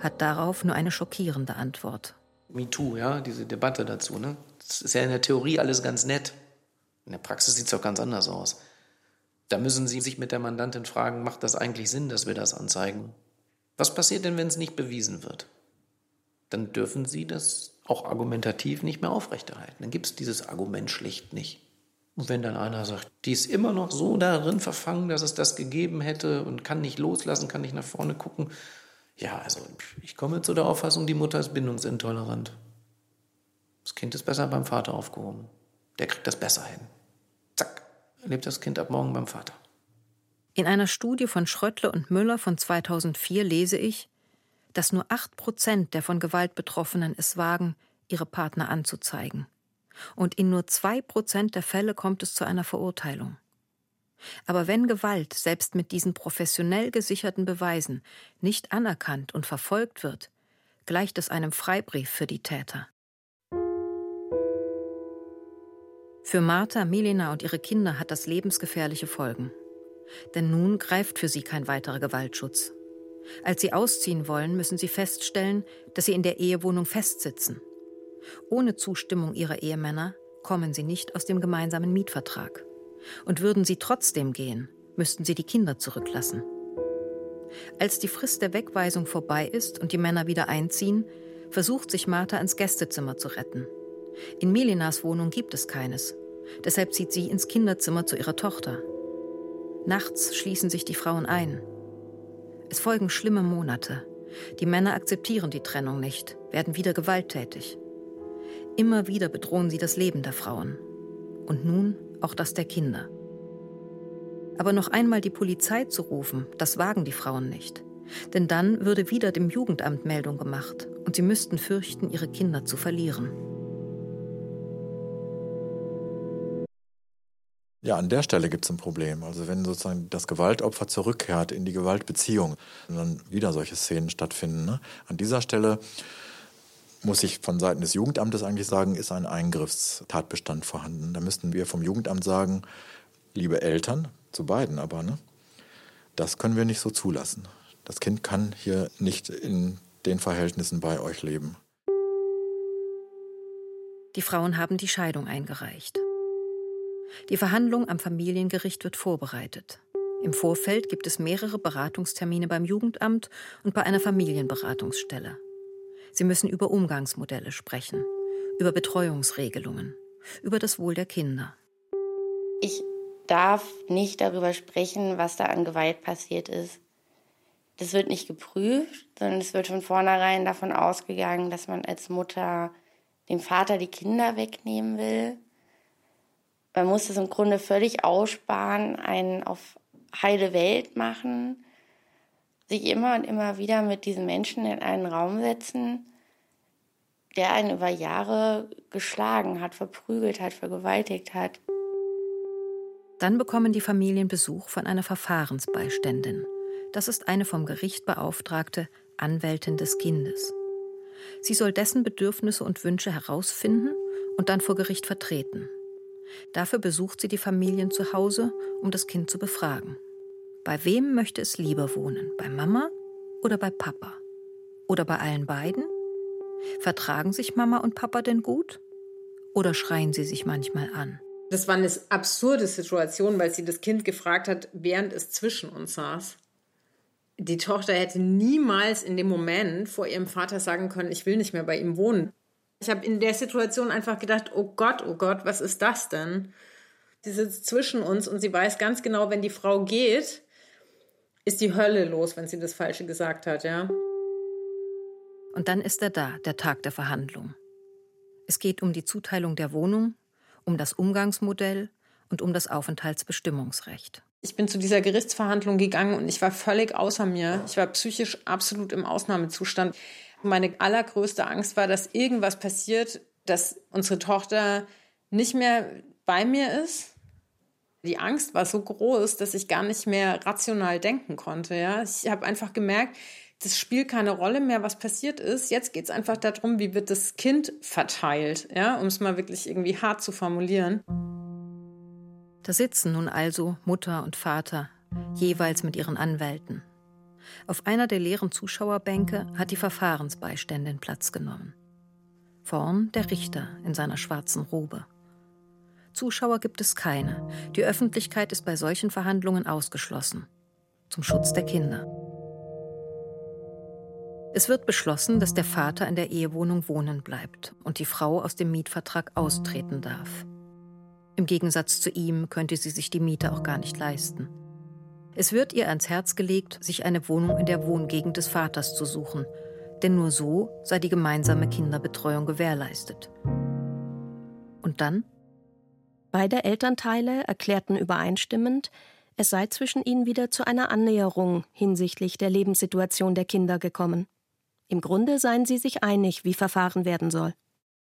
hat darauf nur eine schockierende Antwort. MeToo, ja, diese Debatte dazu. Ne? Das ist ja in der Theorie alles ganz nett. In der Praxis sieht es doch ganz anders aus. Da müssen Sie sich mit der Mandantin fragen, macht das eigentlich Sinn, dass wir das anzeigen? Was passiert denn, wenn es nicht bewiesen wird? Dann dürfen Sie das auch argumentativ nicht mehr aufrechterhalten. Dann gibt es dieses Argument schlicht nicht. Und wenn dann einer sagt, die ist immer noch so darin verfangen, dass es das gegeben hätte und kann nicht loslassen, kann nicht nach vorne gucken. Ja, also ich komme zu der Auffassung, die Mutter ist bindungsintolerant. Das Kind ist besser beim Vater aufgehoben. Der kriegt das besser hin. Zack, lebt das Kind ab morgen beim Vater. In einer Studie von Schröttle und Müller von 2004 lese ich, dass nur 8 Prozent der von Gewalt Betroffenen es wagen, ihre Partner anzuzeigen. Und in nur 2 Prozent der Fälle kommt es zu einer Verurteilung. Aber wenn Gewalt, selbst mit diesen professionell gesicherten Beweisen, nicht anerkannt und verfolgt wird, gleicht es einem Freibrief für die Täter. Für Martha, Milena und ihre Kinder hat das lebensgefährliche Folgen. Denn nun greift für sie kein weiterer Gewaltschutz. Als sie ausziehen wollen, müssen sie feststellen, dass sie in der Ehewohnung festsitzen. Ohne Zustimmung ihrer Ehemänner kommen sie nicht aus dem gemeinsamen Mietvertrag. Und würden sie trotzdem gehen, müssten sie die Kinder zurücklassen. Als die Frist der Wegweisung vorbei ist und die Männer wieder einziehen, versucht sich Martha ins Gästezimmer zu retten. In Melinas Wohnung gibt es keines. Deshalb zieht sie ins Kinderzimmer zu ihrer Tochter. Nachts schließen sich die Frauen ein. Es folgen schlimme Monate. Die Männer akzeptieren die Trennung nicht, werden wieder gewalttätig. Immer wieder bedrohen sie das Leben der Frauen. Und nun auch das der Kinder. Aber noch einmal die Polizei zu rufen, das wagen die Frauen nicht. Denn dann würde wieder dem Jugendamt Meldung gemacht und sie müssten fürchten, ihre Kinder zu verlieren. Ja, an der Stelle gibt es ein Problem. Also wenn sozusagen das Gewaltopfer zurückkehrt in die Gewaltbeziehung dann wieder solche Szenen stattfinden. Ne? An dieser Stelle muss ich von Seiten des Jugendamtes eigentlich sagen, ist ein Eingriffstatbestand vorhanden. Da müssten wir vom Jugendamt sagen, liebe Eltern, zu beiden aber, ne? das können wir nicht so zulassen. Das Kind kann hier nicht in den Verhältnissen bei euch leben. Die Frauen haben die Scheidung eingereicht. Die Verhandlung am Familiengericht wird vorbereitet. Im Vorfeld gibt es mehrere Beratungstermine beim Jugendamt und bei einer Familienberatungsstelle. Sie müssen über Umgangsmodelle sprechen, über Betreuungsregelungen, über das Wohl der Kinder. Ich darf nicht darüber sprechen, was da an Gewalt passiert ist. Das wird nicht geprüft, sondern es wird von vornherein davon ausgegangen, dass man als Mutter dem Vater die Kinder wegnehmen will man muss es im Grunde völlig aussparen, einen auf heile Welt machen, sich immer und immer wieder mit diesen Menschen in einen Raum setzen, der einen über Jahre geschlagen hat, verprügelt hat, vergewaltigt hat. Dann bekommen die Familien Besuch von einer Verfahrensbeiständin. Das ist eine vom Gericht beauftragte Anwältin des Kindes. Sie soll dessen Bedürfnisse und Wünsche herausfinden und dann vor Gericht vertreten. Dafür besucht sie die Familien zu Hause, um das Kind zu befragen. Bei wem möchte es lieber wohnen? Bei Mama oder bei Papa? Oder bei allen beiden? Vertragen sich Mama und Papa denn gut? Oder schreien sie sich manchmal an? Das war eine absurde Situation, weil sie das Kind gefragt hat, während es zwischen uns saß. Die Tochter hätte niemals in dem Moment vor ihrem Vater sagen können, ich will nicht mehr bei ihm wohnen. Ich habe in der Situation einfach gedacht, oh Gott, oh Gott, was ist das denn? Sie sitzt zwischen uns und sie weiß ganz genau, wenn die Frau geht, ist die Hölle los, wenn sie das Falsche gesagt hat, ja. Und dann ist er da, der Tag der Verhandlung. Es geht um die Zuteilung der Wohnung, um das Umgangsmodell und um das Aufenthaltsbestimmungsrecht. Ich bin zu dieser Gerichtsverhandlung gegangen und ich war völlig außer mir. Ich war psychisch absolut im Ausnahmezustand. Meine allergrößte Angst war, dass irgendwas passiert, dass unsere Tochter nicht mehr bei mir ist. Die Angst war so groß, dass ich gar nicht mehr rational denken konnte. Ja? Ich habe einfach gemerkt, das spielt keine Rolle mehr, was passiert ist. Jetzt geht es einfach darum, wie wird das Kind verteilt, ja? um es mal wirklich irgendwie hart zu formulieren. Da sitzen nun also Mutter und Vater, jeweils mit ihren Anwälten. Auf einer der leeren Zuschauerbänke hat die Verfahrensbeiständin Platz genommen. Vorn der Richter in seiner schwarzen Robe. Zuschauer gibt es keine. Die Öffentlichkeit ist bei solchen Verhandlungen ausgeschlossen. Zum Schutz der Kinder. Es wird beschlossen, dass der Vater in der Ehewohnung wohnen bleibt und die Frau aus dem Mietvertrag austreten darf. Im Gegensatz zu ihm könnte sie sich die Miete auch gar nicht leisten. Es wird ihr ans Herz gelegt, sich eine Wohnung in der Wohngegend des Vaters zu suchen, denn nur so sei die gemeinsame Kinderbetreuung gewährleistet. Und dann? Beide Elternteile erklärten übereinstimmend, es sei zwischen ihnen wieder zu einer Annäherung hinsichtlich der Lebenssituation der Kinder gekommen. Im Grunde seien sie sich einig, wie verfahren werden soll.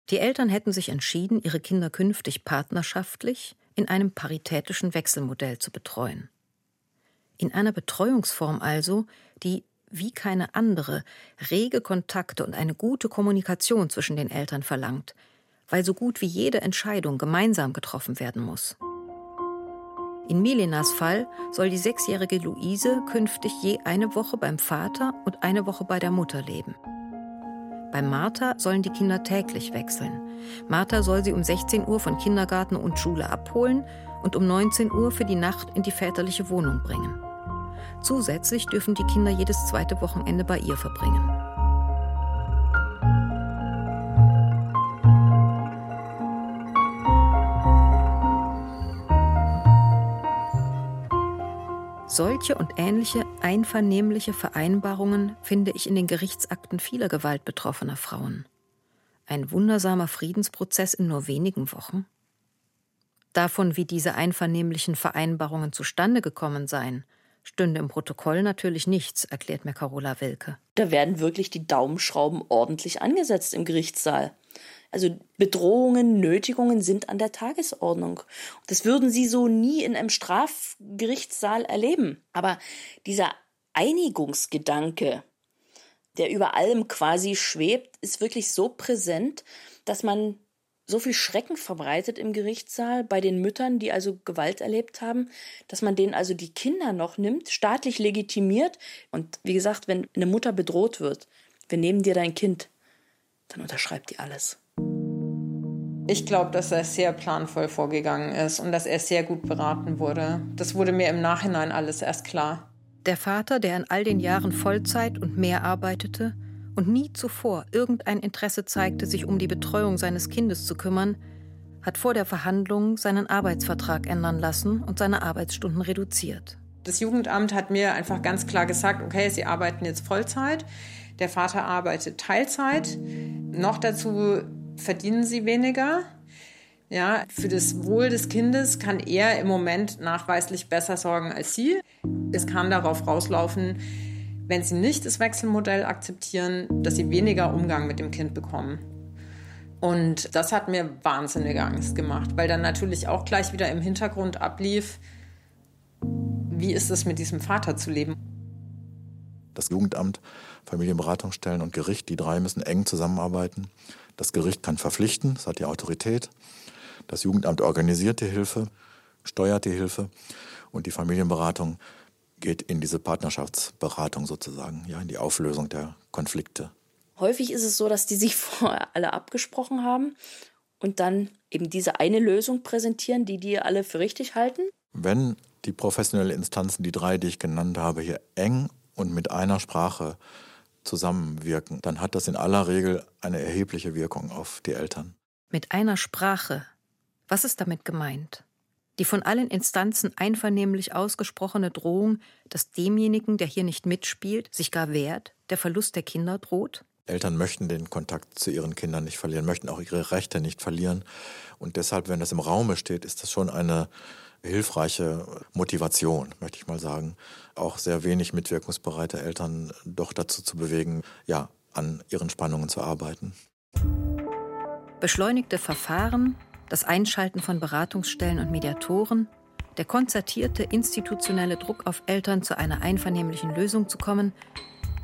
Die Eltern hätten sich entschieden, ihre Kinder künftig partnerschaftlich in einem paritätischen Wechselmodell zu betreuen. In einer Betreuungsform also, die wie keine andere rege Kontakte und eine gute Kommunikation zwischen den Eltern verlangt, weil so gut wie jede Entscheidung gemeinsam getroffen werden muss. In Milenas Fall soll die sechsjährige Luise künftig je eine Woche beim Vater und eine Woche bei der Mutter leben. Bei Martha sollen die Kinder täglich wechseln. Martha soll sie um 16 Uhr von Kindergarten und Schule abholen und um 19 Uhr für die Nacht in die väterliche Wohnung bringen. Zusätzlich dürfen die Kinder jedes zweite Wochenende bei ihr verbringen. Solche und ähnliche einvernehmliche Vereinbarungen finde ich in den Gerichtsakten vieler gewaltbetroffener Frauen. Ein wundersamer Friedensprozess in nur wenigen Wochen? Davon, wie diese einvernehmlichen Vereinbarungen zustande gekommen seien, stünde im Protokoll natürlich nichts, erklärt mir Carola Wilke. Da werden wirklich die Daumenschrauben ordentlich angesetzt im Gerichtssaal. Also Bedrohungen, Nötigungen sind an der Tagesordnung. Das würden Sie so nie in einem Strafgerichtssaal erleben. Aber dieser Einigungsgedanke, der über allem quasi schwebt, ist wirklich so präsent, dass man so viel Schrecken verbreitet im Gerichtssaal bei den Müttern, die also Gewalt erlebt haben, dass man denen also die Kinder noch nimmt, staatlich legitimiert. Und wie gesagt, wenn eine Mutter bedroht wird, wir nehmen dir dein Kind, dann unterschreibt die alles. Ich glaube, dass er sehr planvoll vorgegangen ist und dass er sehr gut beraten wurde. Das wurde mir im Nachhinein alles erst klar. Der Vater, der in all den Jahren Vollzeit und mehr arbeitete und nie zuvor irgendein Interesse zeigte, sich um die Betreuung seines Kindes zu kümmern, hat vor der Verhandlung seinen Arbeitsvertrag ändern lassen und seine Arbeitsstunden reduziert. Das Jugendamt hat mir einfach ganz klar gesagt, okay, Sie arbeiten jetzt Vollzeit, der Vater arbeitet Teilzeit. Noch dazu verdienen sie weniger. Ja, für das Wohl des Kindes kann er im Moment nachweislich besser sorgen als sie. Es kann darauf rauslaufen, wenn sie nicht das Wechselmodell akzeptieren, dass sie weniger Umgang mit dem Kind bekommen. Und das hat mir wahnsinnige Angst gemacht, weil dann natürlich auch gleich wieder im Hintergrund ablief, wie ist es mit diesem Vater zu leben. Das Jugendamt, Familienberatungsstellen und Gericht, die drei müssen eng zusammenarbeiten. Das Gericht kann verpflichten, es hat die Autorität. Das Jugendamt organisiert die Hilfe, steuert die Hilfe und die Familienberatung geht in diese Partnerschaftsberatung sozusagen, ja, in die Auflösung der Konflikte. Häufig ist es so, dass die sich vorher alle abgesprochen haben und dann eben diese eine Lösung präsentieren, die die alle für richtig halten. Wenn die professionellen Instanzen, die drei, die ich genannt habe, hier eng und mit einer Sprache zusammenwirken, dann hat das in aller Regel eine erhebliche Wirkung auf die Eltern. Mit einer Sprache. Was ist damit gemeint? Die von allen Instanzen einvernehmlich ausgesprochene Drohung, dass demjenigen, der hier nicht mitspielt, sich gar wehrt, der Verlust der Kinder droht? Eltern möchten den Kontakt zu ihren Kindern nicht verlieren, möchten auch ihre Rechte nicht verlieren. Und deshalb, wenn das im Raume steht, ist das schon eine hilfreiche Motivation, möchte ich mal sagen, auch sehr wenig mitwirkungsbereite Eltern doch dazu zu bewegen, ja, an ihren Spannungen zu arbeiten. Beschleunigte Verfahren, das Einschalten von Beratungsstellen und Mediatoren, der konzertierte institutionelle Druck auf Eltern zu einer einvernehmlichen Lösung zu kommen,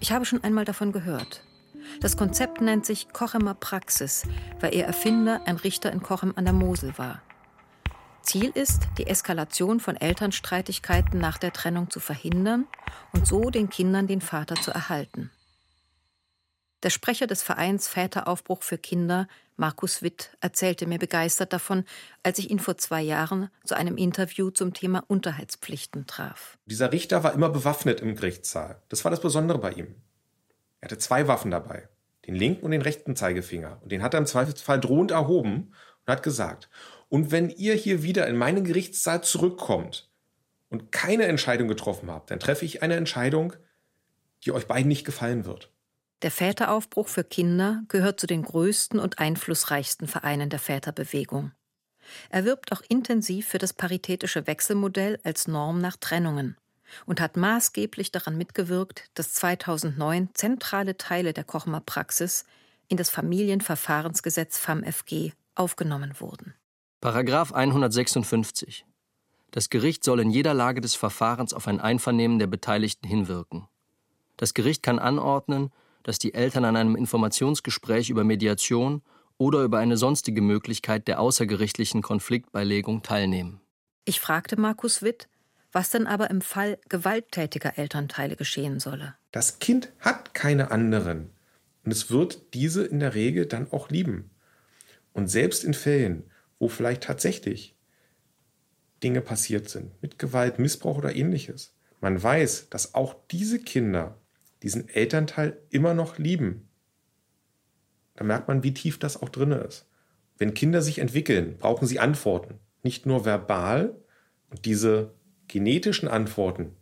ich habe schon einmal davon gehört. Das Konzept nennt sich Kochemer Praxis, weil ihr Erfinder ein Richter in Kochem an der Mosel war. Ziel ist, die Eskalation von Elternstreitigkeiten nach der Trennung zu verhindern und so den Kindern den Vater zu erhalten. Der Sprecher des Vereins Väteraufbruch für Kinder, Markus Witt, erzählte mir begeistert davon, als ich ihn vor zwei Jahren zu einem Interview zum Thema Unterhaltspflichten traf. Dieser Richter war immer bewaffnet im Gerichtssaal. Das war das Besondere bei ihm. Er hatte zwei Waffen dabei, den linken und den rechten Zeigefinger. Und den hat er im Zweifelsfall drohend erhoben und hat gesagt, und wenn ihr hier wieder in meinen Gerichtssaal zurückkommt und keine Entscheidung getroffen habt, dann treffe ich eine Entscheidung, die euch beiden nicht gefallen wird. Der Väteraufbruch für Kinder gehört zu den größten und einflussreichsten Vereinen der Väterbewegung. Er wirbt auch intensiv für das paritätische Wechselmodell als Norm nach Trennungen und hat maßgeblich daran mitgewirkt, dass 2009 zentrale Teile der Kochmer Praxis in das Familienverfahrensgesetz FAMFG aufgenommen wurden. Paragraph 156. Das Gericht soll in jeder Lage des Verfahrens auf ein Einvernehmen der Beteiligten hinwirken. Das Gericht kann anordnen, dass die Eltern an einem Informationsgespräch über Mediation oder über eine sonstige Möglichkeit der außergerichtlichen Konfliktbeilegung teilnehmen. Ich fragte Markus Witt, was denn aber im Fall gewalttätiger Elternteile geschehen solle. Das Kind hat keine anderen und es wird diese in der Regel dann auch lieben. Und selbst in Fällen, wo vielleicht tatsächlich Dinge passiert sind, mit Gewalt, Missbrauch oder ähnliches, man weiß, dass auch diese Kinder diesen Elternteil immer noch lieben. Da merkt man, wie tief das auch drin ist. Wenn Kinder sich entwickeln, brauchen sie Antworten. Nicht nur verbal. Und diese genetischen Antworten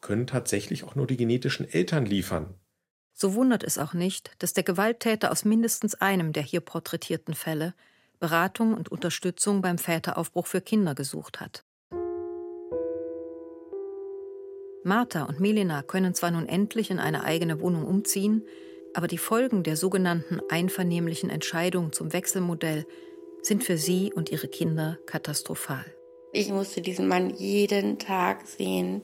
können tatsächlich auch nur die genetischen Eltern liefern. So wundert es auch nicht, dass der Gewalttäter aus mindestens einem der hier porträtierten Fälle Beratung und Unterstützung beim Väteraufbruch für Kinder gesucht hat. Martha und Melina können zwar nun endlich in eine eigene Wohnung umziehen, aber die Folgen der sogenannten einvernehmlichen Entscheidung zum Wechselmodell sind für sie und ihre Kinder katastrophal. Ich musste diesen Mann jeden Tag sehen.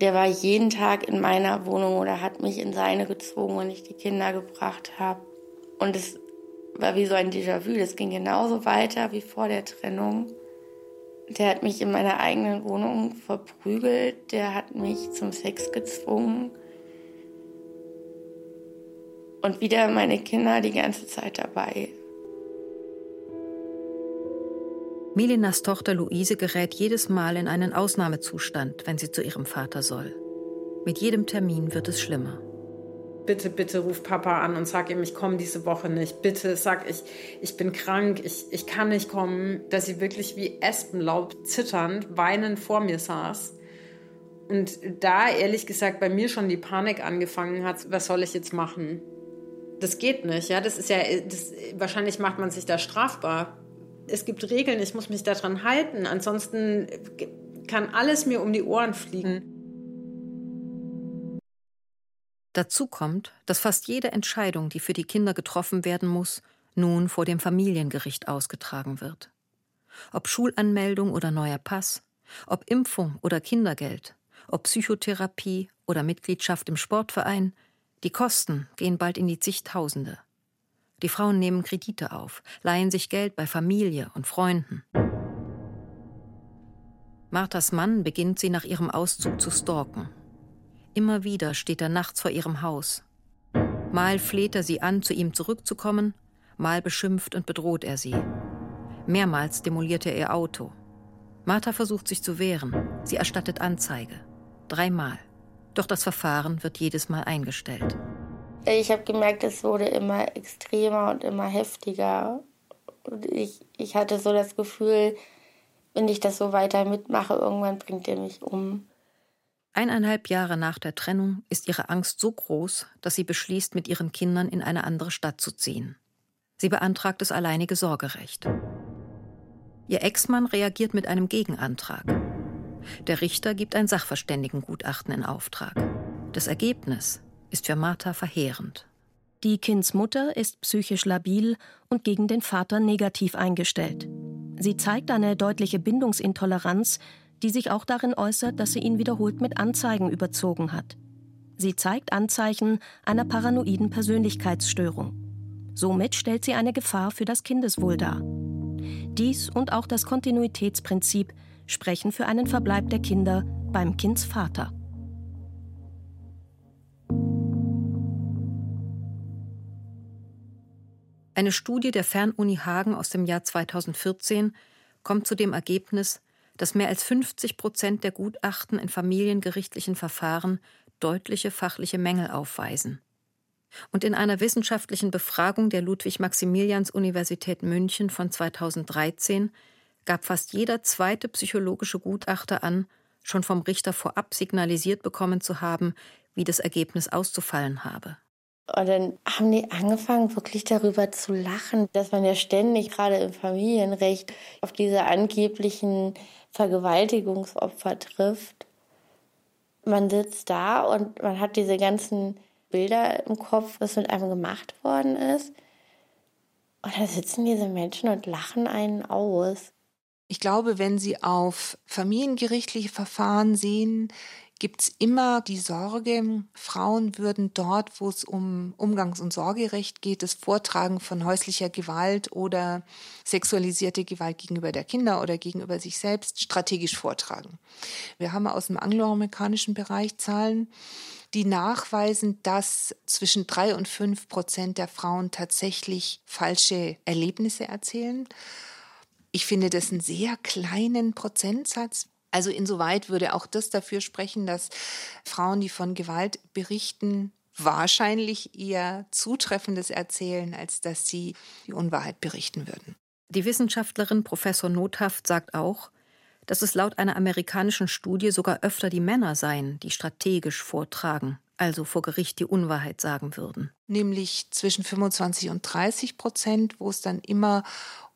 Der war jeden Tag in meiner Wohnung oder hat mich in seine gezwungen, wenn ich die Kinder gebracht habe. Und es war wie so ein Déjà-vu. Das ging genauso weiter wie vor der Trennung. Der hat mich in meiner eigenen Wohnung verprügelt. Der hat mich zum Sex gezwungen. Und wieder meine Kinder die ganze Zeit dabei. Melinas Tochter Luise gerät jedes Mal in einen Ausnahmezustand, wenn sie zu ihrem Vater soll. Mit jedem Termin wird es schlimmer bitte, bitte ruf Papa an und sag ihm, ich komme diese Woche nicht. Bitte sag ich, ich bin krank, ich, ich kann nicht kommen. Dass sie wirklich wie Espenlaub zitternd, weinend vor mir saß. Und da ehrlich gesagt bei mir schon die Panik angefangen hat, was soll ich jetzt machen? Das geht nicht, ja. Das ist ja, das, wahrscheinlich macht man sich da strafbar. Es gibt Regeln, ich muss mich daran halten. Ansonsten kann alles mir um die Ohren fliegen. Dazu kommt, dass fast jede Entscheidung, die für die Kinder getroffen werden muss, nun vor dem Familiengericht ausgetragen wird. Ob Schulanmeldung oder neuer Pass, ob Impfung oder Kindergeld, ob Psychotherapie oder Mitgliedschaft im Sportverein, die Kosten gehen bald in die zigtausende. Die Frauen nehmen Kredite auf, leihen sich Geld bei Familie und Freunden. Marthas Mann beginnt sie nach ihrem Auszug zu stalken Immer wieder steht er nachts vor ihrem Haus. Mal fleht er sie an, zu ihm zurückzukommen, mal beschimpft und bedroht er sie. Mehrmals demoliert er ihr Auto. Martha versucht sich zu wehren. Sie erstattet Anzeige. Dreimal. Doch das Verfahren wird jedes Mal eingestellt. Ich habe gemerkt, es wurde immer extremer und immer heftiger. Und ich, ich hatte so das Gefühl, wenn ich das so weiter mitmache, irgendwann bringt er mich um. Eineinhalb Jahre nach der Trennung ist ihre Angst so groß, dass sie beschließt, mit ihren Kindern in eine andere Stadt zu ziehen. Sie beantragt das alleinige Sorgerecht. Ihr Ex-Mann reagiert mit einem Gegenantrag. Der Richter gibt ein Sachverständigengutachten in Auftrag. Das Ergebnis ist für Martha verheerend. Die Kindsmutter ist psychisch labil und gegen den Vater negativ eingestellt. Sie zeigt eine deutliche Bindungsintoleranz, die sich auch darin äußert, dass sie ihn wiederholt mit Anzeigen überzogen hat. Sie zeigt Anzeichen einer paranoiden Persönlichkeitsstörung. Somit stellt sie eine Gefahr für das Kindeswohl dar. Dies und auch das Kontinuitätsprinzip sprechen für einen Verbleib der Kinder beim Kindsvater. Eine Studie der Fernuni Hagen aus dem Jahr 2014 kommt zu dem Ergebnis, dass mehr als 50 Prozent der Gutachten in familiengerichtlichen Verfahren deutliche fachliche Mängel aufweisen. Und in einer wissenschaftlichen Befragung der Ludwig-Maximilians-Universität München von 2013 gab fast jeder zweite psychologische Gutachter an, schon vom Richter vorab signalisiert bekommen zu haben, wie das Ergebnis auszufallen habe. Und dann haben die angefangen, wirklich darüber zu lachen, dass man ja ständig gerade im Familienrecht auf diese angeblichen Vergewaltigungsopfer trifft. Man sitzt da und man hat diese ganzen Bilder im Kopf, was mit einem gemacht worden ist. Und da sitzen diese Menschen und lachen einen aus. Ich glaube, wenn Sie auf familiengerichtliche Verfahren sehen, gibt es immer die Sorge, Frauen würden dort, wo es um Umgangs- und Sorgerecht geht, das Vortragen von häuslicher Gewalt oder sexualisierte Gewalt gegenüber der Kinder oder gegenüber sich selbst strategisch vortragen. Wir haben aus dem angloamerikanischen Bereich Zahlen, die nachweisen, dass zwischen drei und fünf Prozent der Frauen tatsächlich falsche Erlebnisse erzählen. Ich finde das einen sehr kleinen Prozentsatz. Also insoweit würde auch das dafür sprechen, dass Frauen, die von Gewalt berichten, wahrscheinlich eher Zutreffendes erzählen, als dass sie die Unwahrheit berichten würden. Die Wissenschaftlerin Professor Nothaft sagt auch, dass es laut einer amerikanischen Studie sogar öfter die Männer seien, die strategisch vortragen, also vor Gericht die Unwahrheit sagen würden. Nämlich zwischen 25 und 30 Prozent, wo es dann immer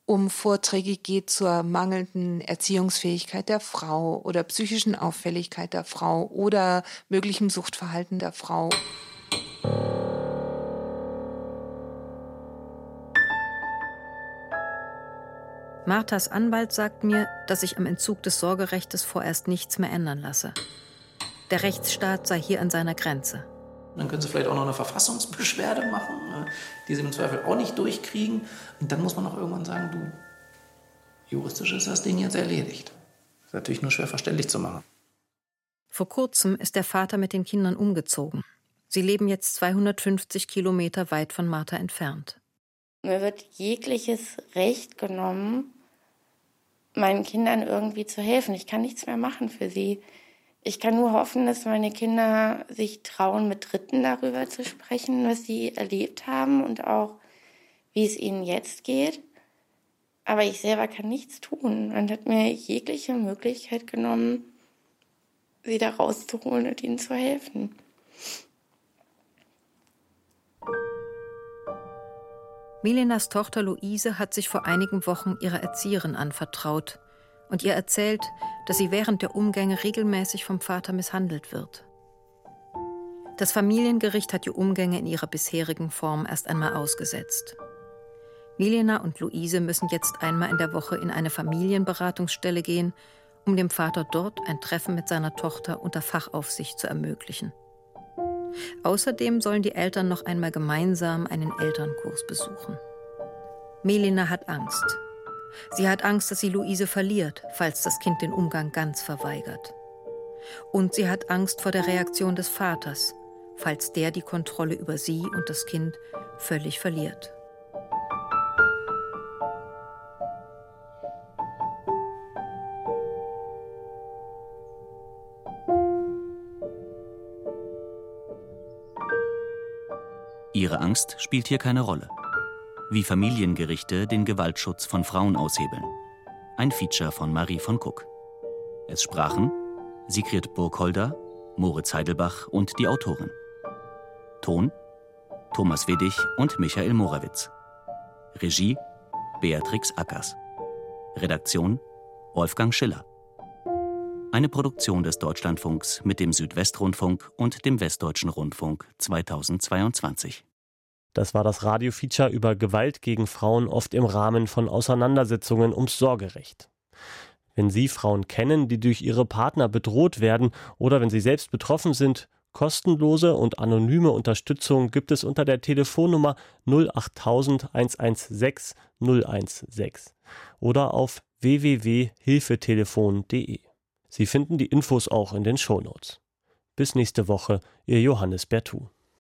um Vorträge geht zur mangelnden Erziehungsfähigkeit der Frau oder psychischen Auffälligkeit der Frau oder möglichem Suchtverhalten der Frau. Marthas Anwalt sagt mir, dass sich am Entzug des Sorgerechtes vorerst nichts mehr ändern lasse. Der Rechtsstaat sei hier an seiner Grenze. Dann können sie vielleicht auch noch eine Verfassungsbeschwerde machen, ne, die sie im Zweifel auch nicht durchkriegen. Und dann muss man auch irgendwann sagen, du, juristisch ist das Ding jetzt erledigt. Das ist natürlich nur schwer verständlich zu machen. Vor kurzem ist der Vater mit den Kindern umgezogen. Sie leben jetzt 250 Kilometer weit von Martha entfernt. Mir wird jegliches Recht genommen, meinen Kindern irgendwie zu helfen. Ich kann nichts mehr machen für sie. Ich kann nur hoffen, dass meine Kinder sich trauen, mit Dritten darüber zu sprechen, was sie erlebt haben und auch, wie es ihnen jetzt geht. Aber ich selber kann nichts tun. Man hat mir jegliche Möglichkeit genommen, sie da rauszuholen und ihnen zu helfen. Milenas Tochter Luise hat sich vor einigen Wochen ihrer Erzieherin anvertraut und ihr erzählt, dass sie während der Umgänge regelmäßig vom Vater misshandelt wird. Das Familiengericht hat die Umgänge in ihrer bisherigen Form erst einmal ausgesetzt. Milena und Luise müssen jetzt einmal in der Woche in eine Familienberatungsstelle gehen, um dem Vater dort ein Treffen mit seiner Tochter unter Fachaufsicht zu ermöglichen. Außerdem sollen die Eltern noch einmal gemeinsam einen Elternkurs besuchen. Melina hat Angst. Sie hat Angst, dass sie Luise verliert, falls das Kind den Umgang ganz verweigert. Und sie hat Angst vor der Reaktion des Vaters, falls der die Kontrolle über sie und das Kind völlig verliert. Ihre Angst spielt hier keine Rolle wie Familiengerichte den Gewaltschutz von Frauen aushebeln. Ein Feature von Marie von Kuck. Es sprachen Sigrid Burgholder, Moritz Heidelbach und die Autorin. Ton Thomas Wedig und Michael Morawitz. Regie Beatrix Ackers. Redaktion Wolfgang Schiller. Eine Produktion des Deutschlandfunks mit dem Südwestrundfunk und dem Westdeutschen Rundfunk 2022. Das war das Radiofeature über Gewalt gegen Frauen oft im Rahmen von Auseinandersetzungen ums Sorgerecht. Wenn Sie Frauen kennen, die durch ihre Partner bedroht werden oder wenn Sie selbst betroffen sind, kostenlose und anonyme Unterstützung gibt es unter der Telefonnummer 08000 116 016 oder auf www.hilfetelefon.de. Sie finden die Infos auch in den Shownotes. Bis nächste Woche, Ihr Johannes Bertou.